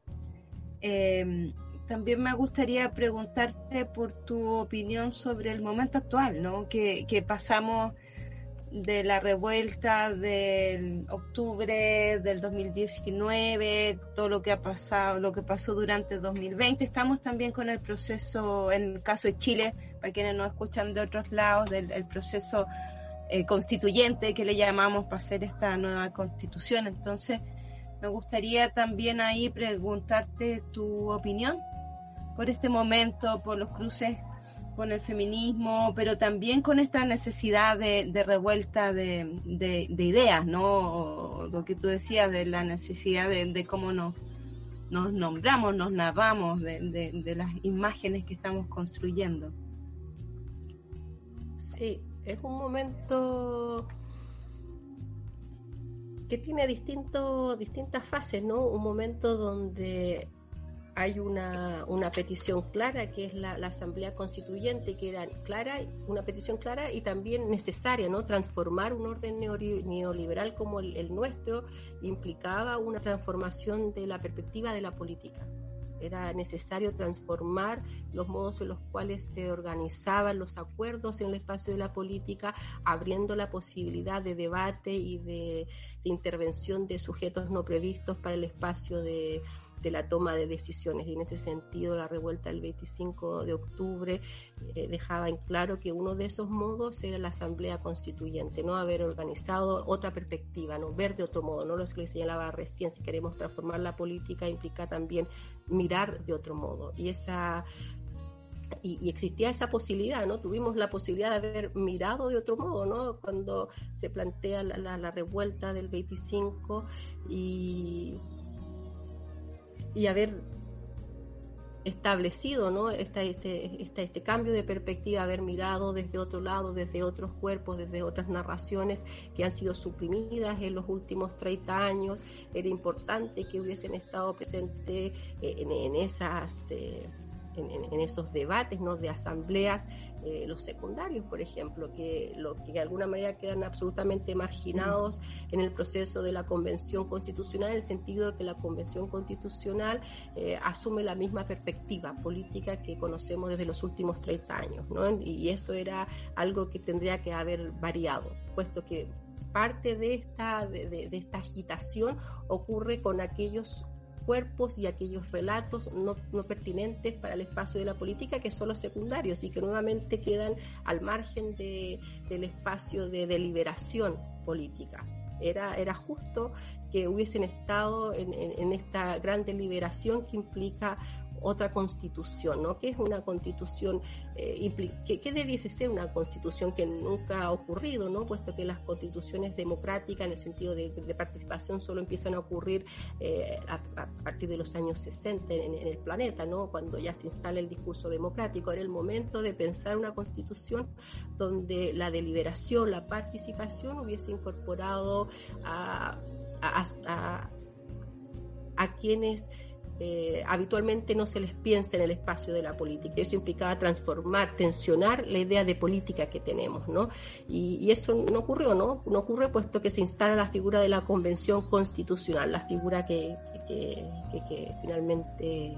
em, también me gustaría preguntarte por tu opinión sobre el momento actual, ¿no? Que, que pasamos de la revuelta del octubre del 2019, todo lo que ha pasado, lo que pasó durante el 2020. Estamos también con el proceso, en el caso de Chile, para quienes nos escuchan de otros lados, del el proceso eh, constituyente que le llamamos para hacer esta nueva constitución. Entonces, me gustaría también ahí preguntarte tu opinión por este momento, por los cruces con el feminismo, pero también con esta necesidad de, revuelta de, ideas, ¿no? Lo que tú decías de la necesidad de, cómo nos, nos nombramos, nos narramos, de, las imágenes que estamos construyendo. Sí, es un momento que tiene distinto, distintas fases, ¿no? Un momento donde hay una, una petición clara, que es la, Asamblea Constituyente, que era clara, una petición clara y también necesaria, ¿no? Transformar un orden neoliberal como el nuestro implicaba una transformación de la perspectiva de la política. Era necesario transformar los modos en los cuales se organizaban los acuerdos en el espacio de la política, abriendo la posibilidad de debate y de, intervención de sujetos no previstos para el espacio de, de la toma de decisiones. Y en ese sentido, la revuelta del 25 de octubre eh, dejaba en claro que uno de esos modos era la Asamblea Constituyente, no haber organizado otra perspectiva, no ver de otro modo, no lo que señalaba recién, si queremos transformar la política implica también mirar de otro modo. Y esa y, existía esa posibilidad, ¿no? Tuvimos la posibilidad de haber mirado de otro modo, ¿no? Cuando se plantea la, la revuelta del 25 y y haber establecido, ¿no? Este, este, este, cambio de perspectiva, haber mirado desde otro lado, desde otros cuerpos, desde otras narraciones que han sido suprimidas en los últimos 30 años. Era importante que hubiesen estado presentes en, esas... Eh, en, esos debates, ¿no? de asambleas, eh, los secundarios, por ejemplo, que, lo, que de alguna manera quedan absolutamente marginados en el proceso de la Convención Constitucional, en el sentido de que la Convención Constitucional eh, asume la misma perspectiva política que conocemos desde los últimos 30 años, ¿no? y eso era algo que tendría que haber variado, puesto que parte de esta, de esta agitación ocurre con aquellos cuerpos y aquellos relatos no, pertinentes para el espacio de la política que son los secundarios y que nuevamente quedan al margen de, del espacio de deliberación política. Era, era justo que hubiesen estado en, en, esta gran deliberación que implica otra constitución, ¿no? ¿Qué es una constitución? Eh, ¿qué, debiese ser una constitución que nunca ha ocurrido, ¿no? Puesto que las constituciones democráticas en el sentido de, participación solo empiezan a ocurrir eh, a, partir de los años 60 en, el planeta, ¿no? Cuando ya se instala el discurso democrático. Era el momento de pensar una constitución donde la deliberación, la participación hubiese incorporado a, a quienes eh, habitualmente no se les piensa en el espacio de la política. Eso implicaba transformar, tensionar la idea de política que tenemos, ¿no? Y, eso no ocurrió, ¿no? No ocurre puesto que se instala la figura de la convención constitucional, la figura que, que finalmente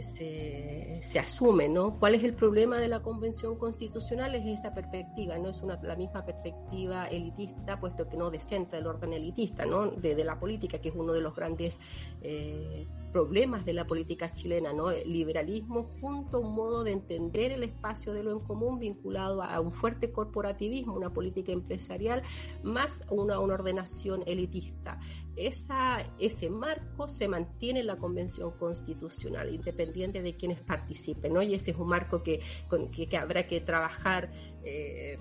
se, se, asume, ¿no? ¿Cuál es el problema de la Convención Constitucional? Es esa perspectiva, no es una, la misma perspectiva elitista, puesto que no descentra el orden elitista, ¿no? De, la política, que es uno de los grandes eh, problemas de la política chilena, ¿no? El liberalismo junto a un modo de entender el espacio de lo en común vinculado a un fuerte corporativismo, una política empresarial, más una, una ordenación elitista. Esa, ese marco se mantiene en la Convención Constitucional, independiente de quienes participen, ¿no? Y ese es un marco que, que, que habrá que trabajar. Eh,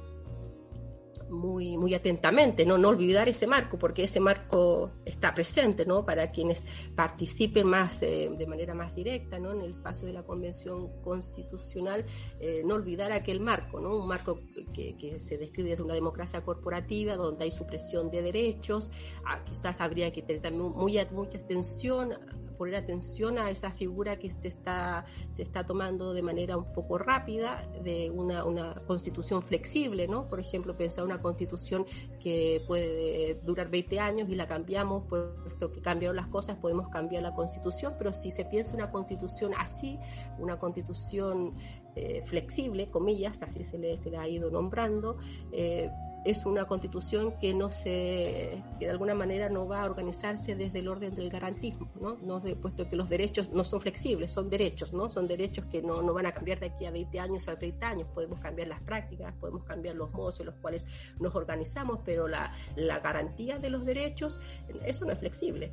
muy, muy atentamente, ¿no? no olvidar ese marco, porque ese marco está presente ¿no? para quienes participen más eh, de manera más directa ¿no? en el espacio de la Convención Constitucional, eh, no olvidar aquel marco, ¿no? un marco que, que, se describe desde una democracia corporativa, donde hay supresión de derechos, ah, quizás habría que tener también muy, mucha atención poner atención a esa figura que se está, se está tomando de manera un poco rápida de una, una constitución flexible, ¿no? Por ejemplo, pensar una constitución que puede durar 20 años y la cambiamos, puesto que cambiaron las cosas, podemos cambiar la constitución, pero si se piensa una constitución así, una constitución eh, flexible, comillas, así se le, se le ha ido nombrando, eh, es una constitución que no se, que de alguna manera no va a organizarse desde el orden del garantismo, ¿no? no puesto que los derechos no son flexibles, son derechos, ¿no? Son derechos que no, no van a cambiar de aquí a 20 años o a 30 años. Podemos cambiar las prácticas, podemos cambiar los modos en los cuales nos organizamos, pero la, la garantía de los derechos, eso no es flexible.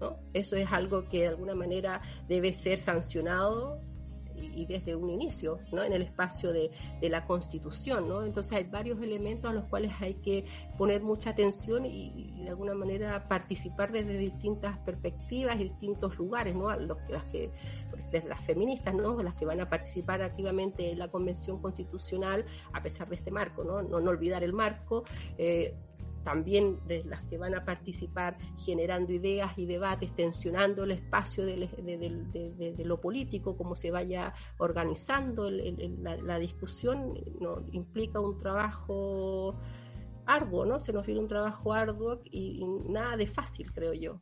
¿no? Eso es algo que de alguna manera debe ser sancionado y desde un inicio, ¿no? En el espacio de, de, la Constitución, ¿no? Entonces hay varios elementos a los cuales hay que poner mucha atención y, de alguna manera participar desde distintas perspectivas distintos lugares, ¿no? Las que, las feministas, ¿no? Las que van a participar activamente en la Convención Constitucional a pesar de este marco, ¿no? No, no olvidar el marco. Eh, también de las que van a participar generando ideas y debates, tensionando el espacio de, lo político, cómo se vaya organizando la, discusión, no, implica un trabajo arduo, ¿no? Se nos viene un trabajo arduo y nada de fácil, creo yo.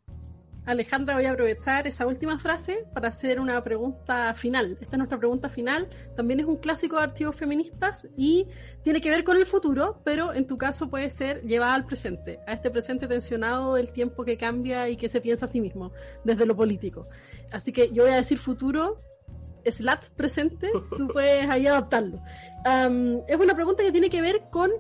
Alejandra, voy a aprovechar esa última frase para hacer una pregunta final. Esta es nuestra pregunta final. También es un clásico de archivos feministas y tiene que ver con el futuro, pero en tu caso puede ser llevada al presente, a este presente tensionado del tiempo que cambia y que se piensa a sí mismo desde lo político. Así que yo voy a decir futuro, slash presente, tú puedes ahí adaptarlo. es una pregunta que tiene que ver con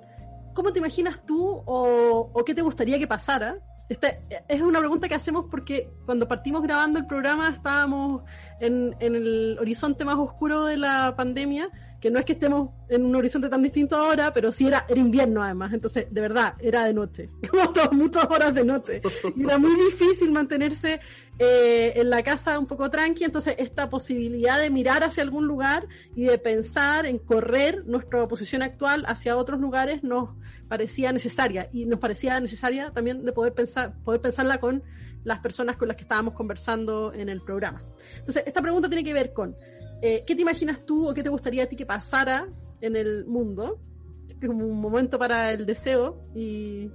cómo te imaginas tú o, o qué te gustaría que pasara esta es una pregunta que hacemos porque cuando partimos grabando el programa estábamos en, el horizonte más oscuro de la pandemia que no es que estemos en un horizonte tan distinto ahora, pero sí era, era invierno además, entonces de verdad era de noche, como todas, muchas horas de noche. Y era muy difícil mantenerse eh, en la casa un poco tranqui, entonces esta posibilidad de mirar hacia algún lugar y de pensar en correr nuestra posición actual hacia otros lugares nos parecía necesaria y nos parecía necesaria también de poder pensar, poder pensarla con las personas con las que estábamos conversando en el programa. Entonces, esta pregunta tiene que ver con eh, ¿qué te imaginas tú o qué te gustaría a ti que pasara en el mundo? Este es como un momento para el deseo y,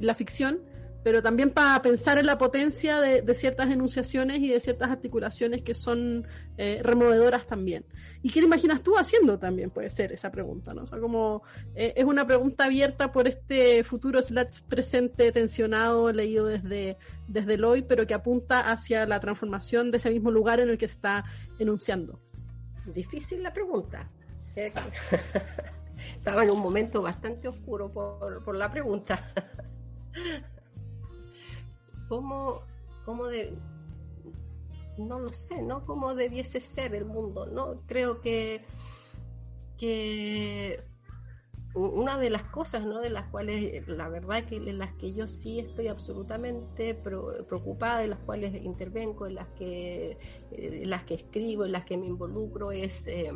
la ficción, pero también para pensar en la potencia de, ciertas enunciaciones y de ciertas articulaciones que son eh, removedoras también. ¿Y qué te imaginas tú haciendo también? Puede ser esa pregunta, ¿no? O sea, como eh, es una pregunta abierta por este futuro slash presente tensionado, leído desde, desde el hoy, pero que apunta hacia la transformación de ese mismo lugar en el que se está enunciando. Difícil la pregunta. Estaba en un momento bastante oscuro por, por la pregunta. ¿Cómo, cómo de, no lo sé, ¿no? Cómo debiese ser el mundo, ¿no? Creo que, que una de las cosas, ¿no? De las cuales, la verdad que en las que yo sí estoy absolutamente preocupada, en las cuales intervengo, en las que, eh, las que escribo, en las que me involucro, es eh,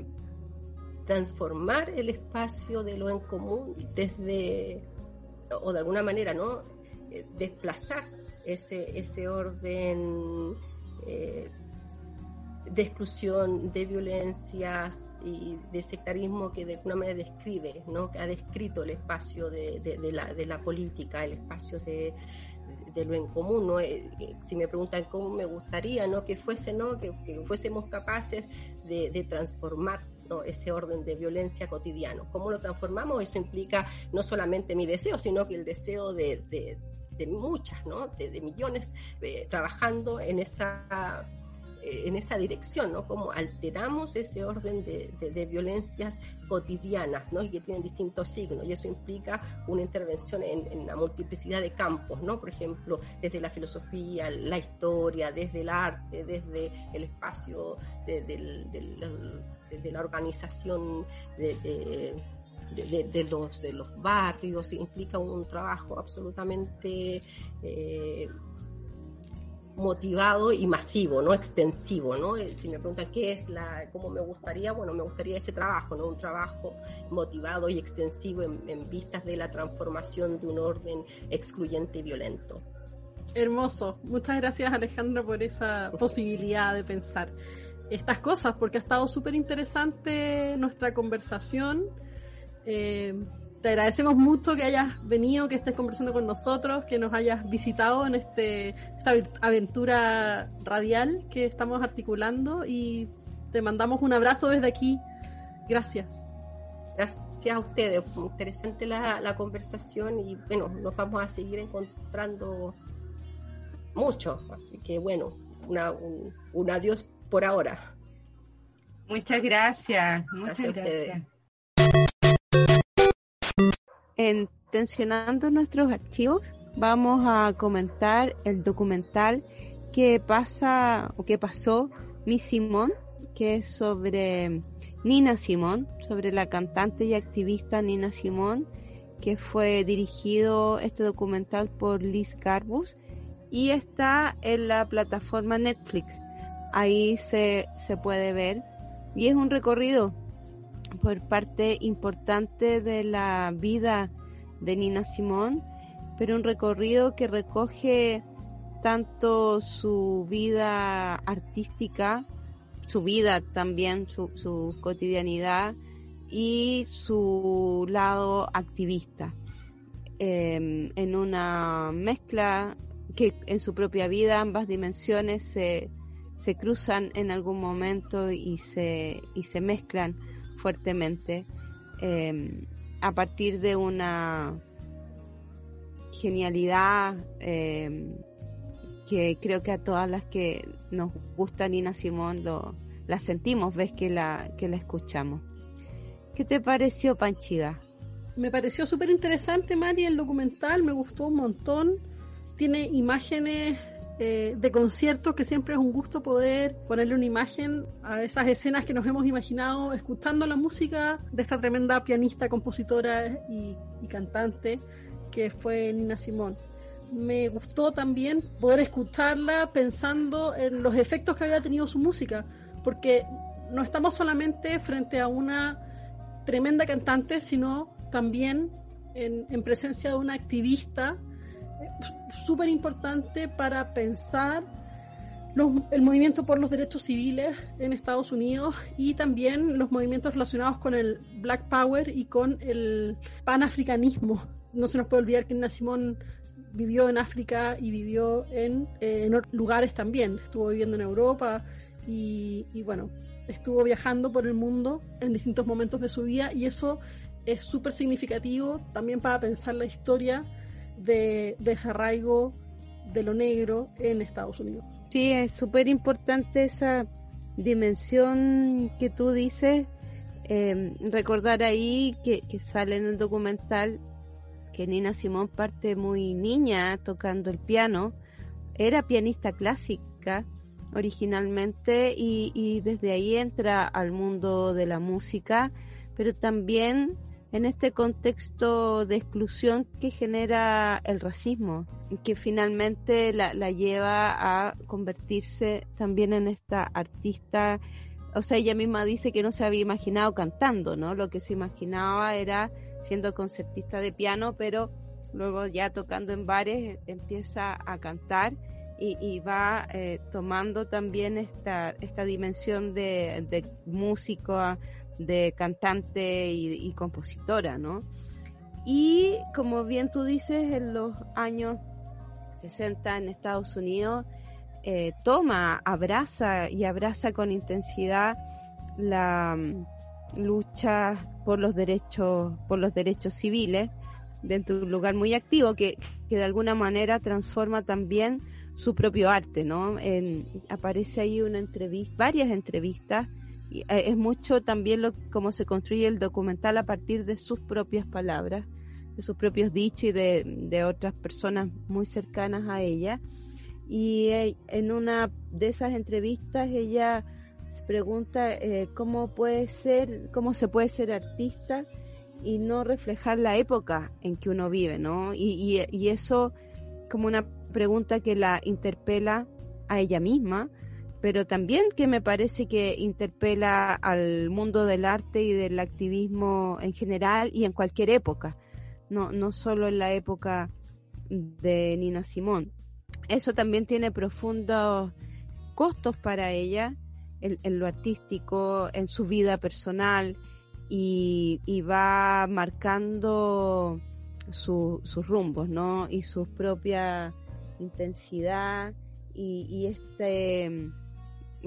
transformar el espacio de lo en común desde, o de alguna manera, ¿no? Eh, desplazar ese, ese orden eh, de exclusión, de violencias y de sectarismo que de alguna manera describe, ¿no? que ha descrito el espacio de, la, de la, política, el espacio de, lo en común. ¿no? Eh, si me preguntan cómo me gustaría ¿no? que fuese, ¿no? que, fuésemos capaces de, transformar ese orden de violencia cotidiano. ¿Cómo lo transformamos? Eso implica no solamente mi deseo, sino que el deseo de, de muchas, ¿no? de, millones eh, trabajando en esa eh, en esa dirección, ¿no? Cómo alteramos ese orden de, violencias cotidianas, ¿no? Y que tienen distintos signos, y eso implica una intervención en, la multiplicidad de campos, ¿no? Por ejemplo, desde la filosofía, la historia, desde el arte, desde el espacio de, la organización de de, los, de los barrios, implica un trabajo absolutamente eh, motivado y masivo, no extensivo, ¿no? Eh, si me preguntan qué es la, cómo me gustaría, bueno, me gustaría ese trabajo, ¿no? Un trabajo motivado y extensivo en, en vistas de la transformación de un orden excluyente y violento. Hermoso. Muchas gracias Alejandra por esa posibilidad de pensar estas cosas, porque ha estado súper interesante nuestra conversación eh, te agradecemos mucho que hayas venido, que estés conversando con nosotros, que nos hayas visitado en este, esta aventura radial que estamos articulando y te mandamos un abrazo desde aquí. Gracias. Gracias a ustedes, interesante la, conversación y bueno, nos vamos a seguir encontrando mucho, así que bueno, un, adiós por ahora. Muchas gracias, muchas gracias en Tensionando nuestros archivos vamos a comentar el documental que pasa o que pasó Mi Simón, que es sobre Nina Simón, sobre la cantante y activista Nina Simón, que fue dirigido este documental por Liz Garbus y está en la plataforma Netflix. Ahí se, se puede ver y es un recorrido por parte importante de la vida de Nina Simón, pero un recorrido que recoge tanto su vida artística, su vida también, su, cotidianidad y su lado activista, em, en una mezcla que en su propia vida ambas dimensiones se, se cruzan en algún momento y se, y se mezclan fuertemente em, a partir de una genialidad em, que creo que a todas las que nos gusta Nina Simón lo, la sentimos, ves que la, que la escuchamos. ¿Qué te pareció, Panchida? Me pareció súper interesante, Mari, el documental, me gustó un montón. Tiene imágenes eh, de conciertos que siempre es un gusto poder ponerle una imagen a esas escenas que nos hemos imaginado escuchando la música de esta tremenda pianista, compositora y, cantante que fue Nina Simón. Me gustó también poder escucharla pensando en los efectos que había tenido su música, porque no estamos solamente frente a una tremenda cantante, sino también en, presencia de una activista súper importante para pensar el movimiento por los derechos civiles en Estados Unidos y también los movimientos relacionados con el Black Power y con el panafricanismo. No se nos puede olvidar que Nina Simón vivió en África y vivió en, eh, en lugares también. Estuvo viviendo en Europa y, y bueno, estuvo viajando por el mundo en distintos momentos de su vida y eso es súper significativo también para pensar la historia de desarraigo de lo negro en Estados Unidos. Sí, es súper importante esa dimensión que tú dices. Em, recordar ahí que, que sale en el documental que Nina Simón parte muy niña tocando el piano. Era pianista clásica originalmente y, y desde ahí entra al mundo de la música, pero también en este contexto de exclusión que genera el racismo, que finalmente la, la, lleva a convertirse también en esta artista. O sea, ella misma dice que no se había imaginado cantando, ¿no? Lo que se imaginaba era siendo concertista de piano, pero luego ya tocando en bares empieza a cantar y, va eh, tomando también esta, esta dimensión de, de músico, de cantante y, compositora, ¿no? Y como bien tú dices, en los años 60 en Estados Unidos, eh, toma, abraza y abraza con intensidad la mm, lucha por los derechos, por los derechos civiles dentro de un lugar muy activo que, que de alguna manera transforma también su propio arte, ¿no? aparece ahí una entrevista, varias entrevistas, es mucho también lo cómo se construye el documental a partir de sus propias palabras, de sus propios dichos y de, otras personas muy cercanas a ella. Y eh, en una de esas entrevistas ella se pregunta eh, cómo puede ser, cómo se puede ser artista y no reflejar la época en que uno vive, ¿no? Y, y eso como una pregunta que la interpela a ella misma, pero también que me parece que interpela al mundo del arte y del activismo en general y en cualquier época, no, no solo en la época de Nina Simón. Eso también tiene profundos costos para ella en, lo artístico, en su vida personal y, va marcando sus rumbos, ¿no? Y sus propias intensidad y, este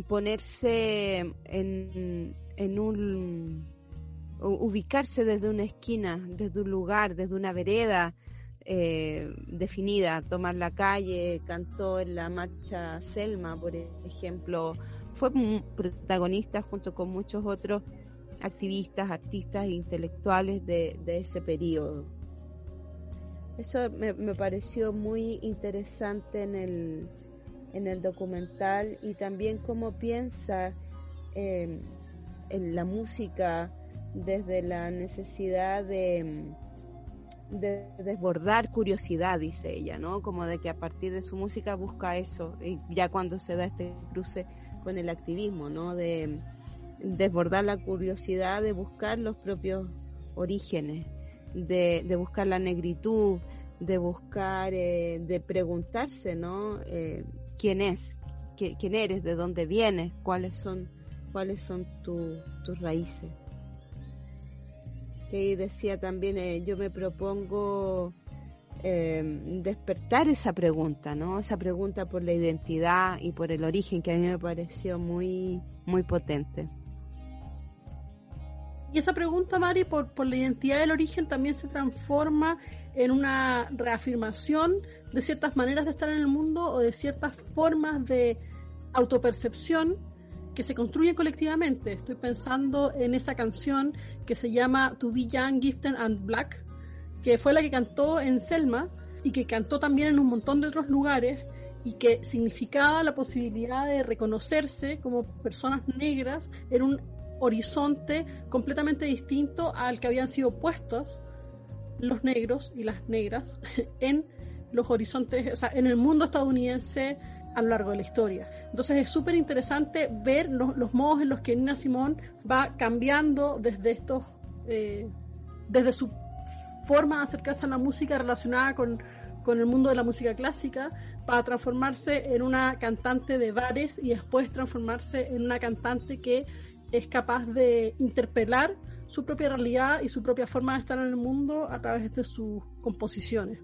ponerse en, en un ubicarse desde una esquina, desde un lugar, desde una vereda eh, definida, tomar la calle, cantó en la marcha Selma, por ejemplo, fue protagonista junto con muchos otros activistas, artistas e intelectuales de, de ese periodo. Eso me, pareció muy interesante en el, en el documental y también cómo piensa en la música desde la necesidad de, de, desbordar curiosidad, dice ella, ¿no? Como de que a partir de su música busca eso, y ya cuando se da este cruce con el activismo, ¿no? De desbordar la curiosidad, de buscar los propios orígenes de, buscar la negritud, de buscar, eh, de preguntarse, ¿no? Eh, ¿Quién es? ¿Quién eres? ¿De dónde vienes? ¿Cuáles son, cuáles son tus raíces? Y decía también, eh, yo me propongo despertar esa pregunta, ¿no? Esa pregunta por la identidad y por el origen que a mí me pareció muy, muy potente. Y esa pregunta, Mari, por, por la identidad del origen también se transforma en una reafirmación de ciertas maneras de estar en el mundo o de ciertas formas de autopercepción que se construyen colectivamente. Estoy pensando en esa canción que se llama To Be Young, Gifted and Black, que fue la que cantó en Selma y que cantó también en un montón de otros lugares y que significaba la posibilidad de reconocerse como personas negras en un horizonte completamente distinto al que habían sido puestos los negros y las negras en los horizontes, o sea, en el mundo estadounidense a lo largo de la historia. Entonces es súper interesante ver los, modos en los que Nina Simón va cambiando desde estos, eh, desde su forma de acercarse a la música relacionada con, con el mundo de la música clásica para transformarse en una cantante de bares y después transformarse en una cantante que es capaz de interpelar su propia realidad y su propia forma de estar en el mundo a través de sus composiciones.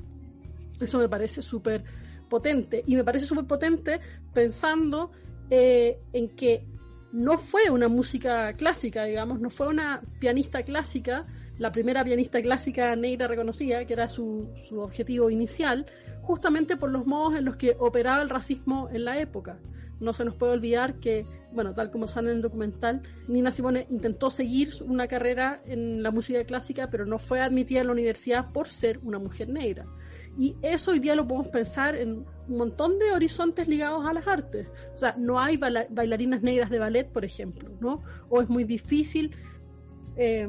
Eso me parece súper potente. Y me parece súper potente pensando eh, en que no fue una música clásica, digamos, no fue una pianista clásica, la primera pianista clásica negra reconocida, que era su, su objetivo inicial, justamente por los modos en los que operaba el racismo en la época. No se nos puede olvidar que, bueno, tal como sale en el documental, Nina Simone intentó seguir una carrera en la música clásica, pero no fue admitida en la universidad por ser una mujer negra. Y eso hoy día lo podemos pensar en un montón de horizontes ligados a las artes. O sea, no hay bailarinas negras de ballet, por ejemplo, ¿no? O es muy difícil. Eh,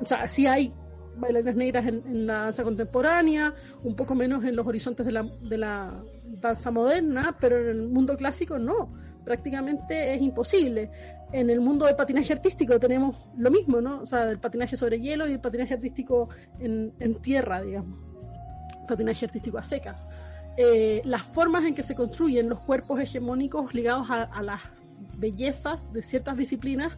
o sea, sí hay bailarinas negras en, la danza contemporánea, un poco menos en los horizontes de la, de la danza moderna, pero en el mundo clásico no. Prácticamente es imposible. En el mundo del patinaje artístico tenemos lo mismo, ¿no? O sea, el patinaje sobre hielo y el patinaje artístico en, en tierra, digamos patinaje artístico a secas. Eh, las formas en que se construyen los cuerpos hegemónicos ligados a, las bellezas de ciertas disciplinas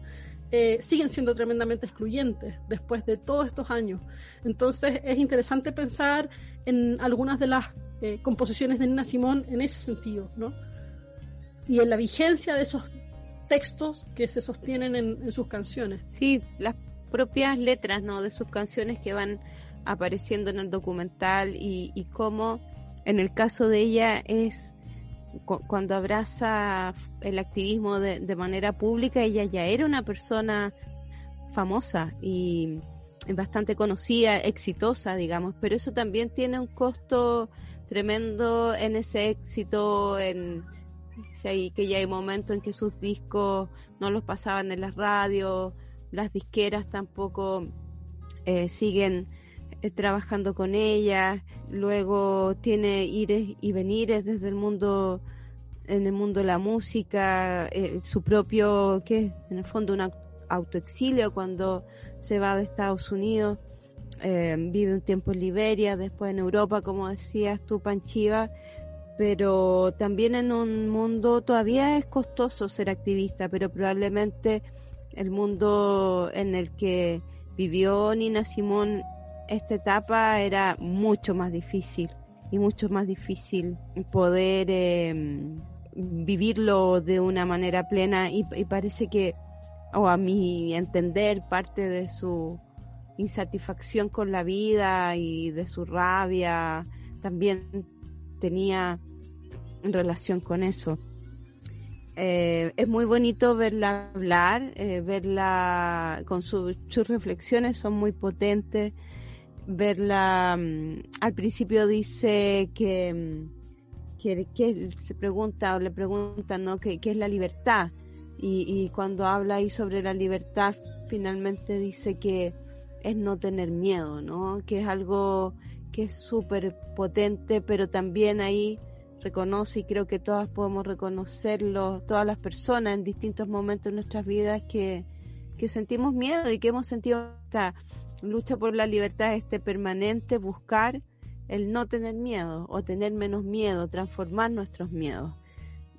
eh, siguen siendo tremendamente excluyentes después de todos estos años. Entonces es interesante pensar en algunas de las eh, composiciones de Nina Simón en ese sentido, ¿no? Y en la vigencia de esos textos que se sostienen en, en sus canciones. Sí, las propias letras, ¿no? De sus canciones que van apareciendo en el documental y, y cómo en el caso de ella es cuando abraza el activismo de, manera pública, ella ya era una persona famosa y bastante conocida, exitosa, digamos, pero eso también tiene un costo tremendo en ese éxito, en que ya hay momentos en que sus discos no los pasaban en las radios, las disqueras tampoco eh, siguen trabajando con ella, luego tiene ires y venires desde el mundo, en el mundo de la música, eh, su propio, que en el fondo un autoexilio cuando se va de Estados Unidos, eh, vive un tiempo en Liberia, después en Europa, como decías tú, Panchiva, pero también en un mundo todavía es costoso ser activista, pero probablemente el mundo en el que vivió Nina Simón esta etapa era mucho más difícil y mucho más difícil poder em, vivirlo de una manera plena y, parece que, o a mi entender, parte de su insatisfacción con la vida y de su rabia también tenía relación con eso. Eh, es muy bonito verla hablar, eh, verla con sus reflexiones son muy potentes verla, mm, al principio dice que, mm, que, se pregunta o le preguntan, ¿no? ¿Qué, es la libertad? Y, y, cuando habla ahí sobre la libertad, finalmente dice que es no tener miedo, ¿no? Que es algo que es súper potente, pero también ahí reconoce y creo que todas podemos reconocerlo, todas las personas en distintos momentos de nuestras vidas que, que sentimos miedo y que hemos sentido esta lucha por la libertad este permanente buscar el no tener miedo o tener menos miedo, transformar nuestros miedos.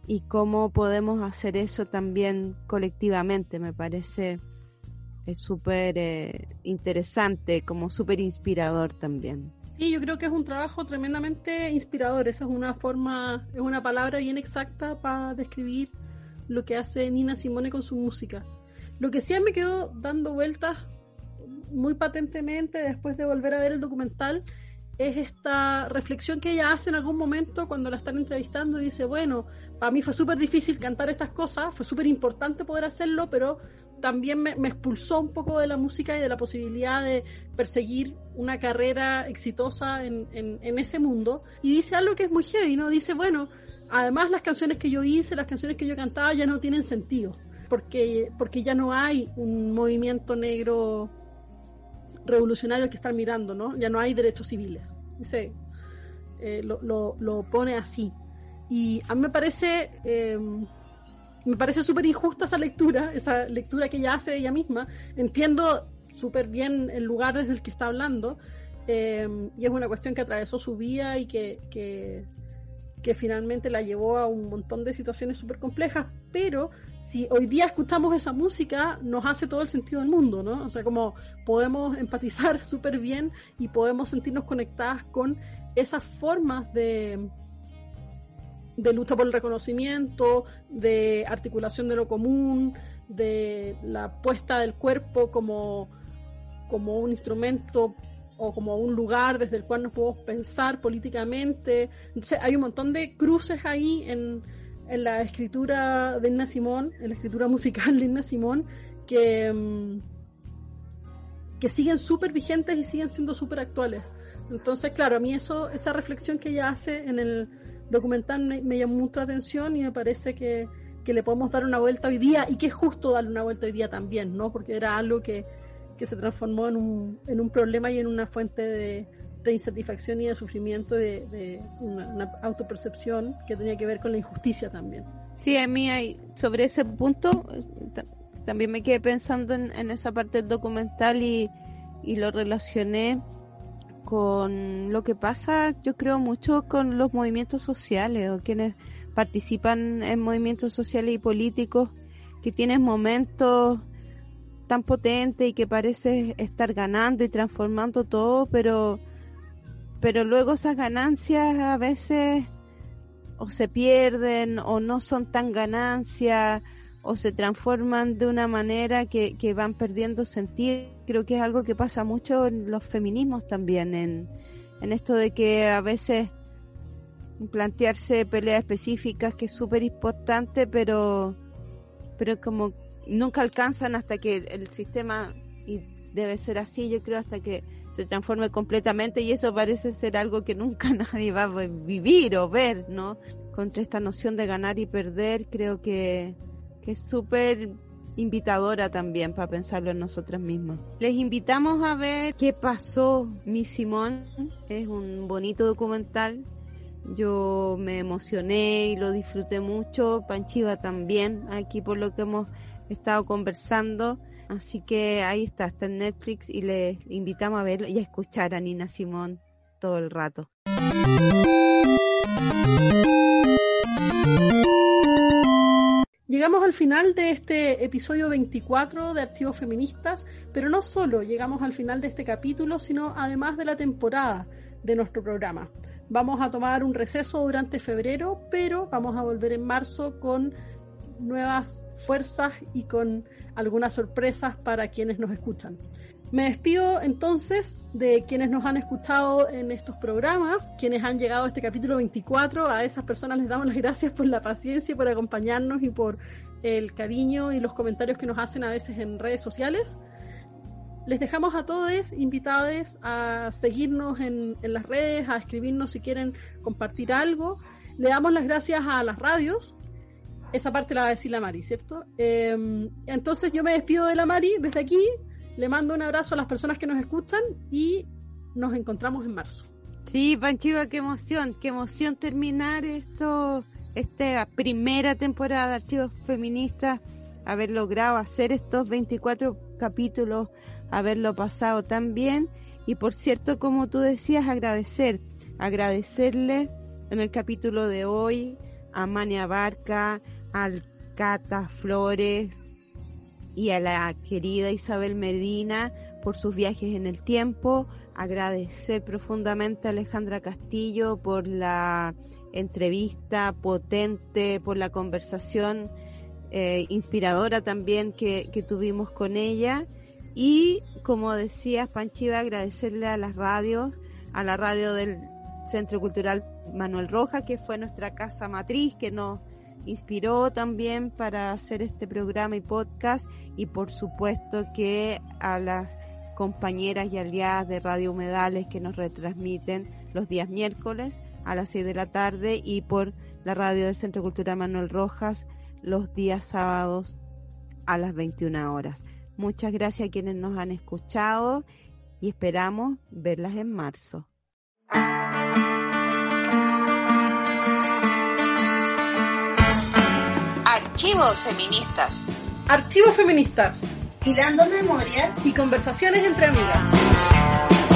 Y cómo podemos hacer eso también colectivamente, me parece súper eh, interesante, como súper inspirador también. Sí, yo creo que es un trabajo tremendamente inspirador. Esa es una forma, es una palabra bien exacta para describir lo que hace Nina Simone con su música. Lo que sí me quedó dando vueltas muy patentemente después de volver a ver el documental es esta reflexión que ella hace en algún momento cuando la están entrevistando y dice, bueno, para mí fue súper difícil cantar estas cosas, fue súper importante poder hacerlo, pero también me, expulsó un poco de la música y de la posibilidad de perseguir una carrera exitosa en, en, ese mundo. Y dice algo que es muy heavy, ¿no? Dice, bueno, además las canciones que yo hice, las canciones que yo cantaba ya no tienen sentido, porque, porque ya no hay un movimiento negro revolucionario que estar mirando, ¿no? Ya no hay derechos civiles. Dice, eh, lo, lo, pone así. Y a mí me parece, em, parece súper injusta esa lectura, esa lectura que ella hace de ella misma. Entiendo súper bien el lugar desde el que está hablando, em, y es una cuestión que atravesó su vida y que, que, que finalmente la llevó a un montón de situaciones súper complejas, pero si hoy día escuchamos esa música, nos hace todo el sentido del mundo, ¿no? O sea, como podemos empatizar súper bien y podemos sentirnos conectadas con esas formas de, de lucha por el reconocimiento, de articulación de lo común, de la puesta del cuerpo como, como un instrumento o como un lugar desde el cual nos podemos pensar políticamente. Entonces hay un montón de cruces ahí en, en la escritura de Inna Simón, en la escritura musical de Inna Simón, que, mm, que siguen súper vigentes y siguen siendo súper actuales. Entonces, claro, a mí eso, esa reflexión que ella hace en el documental me, llamó mucho la atención y me parece que, que, le podemos dar una vuelta hoy día y que es justo darle una vuelta hoy día también, ¿no? Porque era algo que, que se transformó en un, en un problema y en una fuente de, de insatisfacción y de sufrimiento de, de una, autopercepción que tenía que ver con la injusticia también. Sí, a mí hay, sobre ese punto también me quedé pensando en, en esa parte del documental y, y lo relacioné con lo que pasa, yo creo mucho con los movimientos sociales o quienes participan en movimientos sociales y políticos que tienen momentos tan potentes y que parece estar ganando y transformando todo, pero pero luego esas ganancias a veces o se pierden o no son tan ganancias o se transforman de una manera que, que, van perdiendo sentido. Creo que es algo que pasa mucho en los feminismos también, en, en esto de que a veces plantearse peleas específicas que es súper importante, pero, pero como nunca alcanzan hasta que el sistema, y debe ser así, yo creo, hasta que se transforme completamente y eso parece ser algo que nunca nadie va a vivir o ver, ¿no? Contra esta noción de ganar y perder, creo que, que es súper invitadora también para pensarlo en nosotras mismas. Les invitamos a ver qué pasó mi Simón, es un bonito documental. Yo me emocioné y lo disfruté mucho, Panchiva también, aquí por lo que hemos estado conversando. Así que ahí está, está en Netflix y les invitamos a verlo y a escuchar a Nina Simón todo el rato. Llegamos al final de este episodio 24 de Archivos Feministas, pero no solo llegamos al final de este capítulo, sino además de la temporada de nuestro programa. Vamos a tomar un receso durante febrero, pero vamos a volver en marzo con nuevas fuerzas y con algunas sorpresas para quienes nos escuchan. Me despido entonces de quienes nos han escuchado en estos programas, quienes han llegado a este capítulo 24. A esas personas les damos las gracias por la paciencia, por acompañarnos y por el cariño y los comentarios que nos hacen a veces en redes sociales. Les dejamos a todos invitados a seguirnos en, en las redes, a escribirnos si quieren compartir algo. Le damos las gracias a las radios esa parte la va a decir la Mari, ¿cierto? Em, entonces yo me despido de la Mari desde aquí, le mando un abrazo a las personas que nos escuchan y nos encontramos en marzo. Sí, Panchiva, qué emoción, qué emoción terminar esto, esta primera temporada de Archivos Feministas, haber logrado hacer estos 24 capítulos, haberlo pasado tan bien y por cierto, como tú decías, agradecer, agradecerle en el capítulo de hoy a Mania Barca, al Cata Flores y a la querida Isabel Medina por sus viajes en el tiempo. Agradecer profundamente a Alejandra Castillo por la entrevista potente, por la conversación eh, inspiradora también que, tuvimos con ella. Y como decías, Panchiva, agradecerle a las radios, a la radio del Centro Cultural Manuel Roja, que fue nuestra casa matriz, que nos inspiró también para hacer este programa y podcast y por supuesto que a las compañeras y aliadas de Radio Humedales que nos retransmiten los días miércoles, a las 6 de la tarde y por la radio del Centro Cultural Manuel Rojas los días sábados a las 21 horas. Muchas gracias a quienes nos han escuchado y esperamos verlas en marzo. Archivos feministas. Archivos feministas. Hilando memorias y conversaciones entre amigas.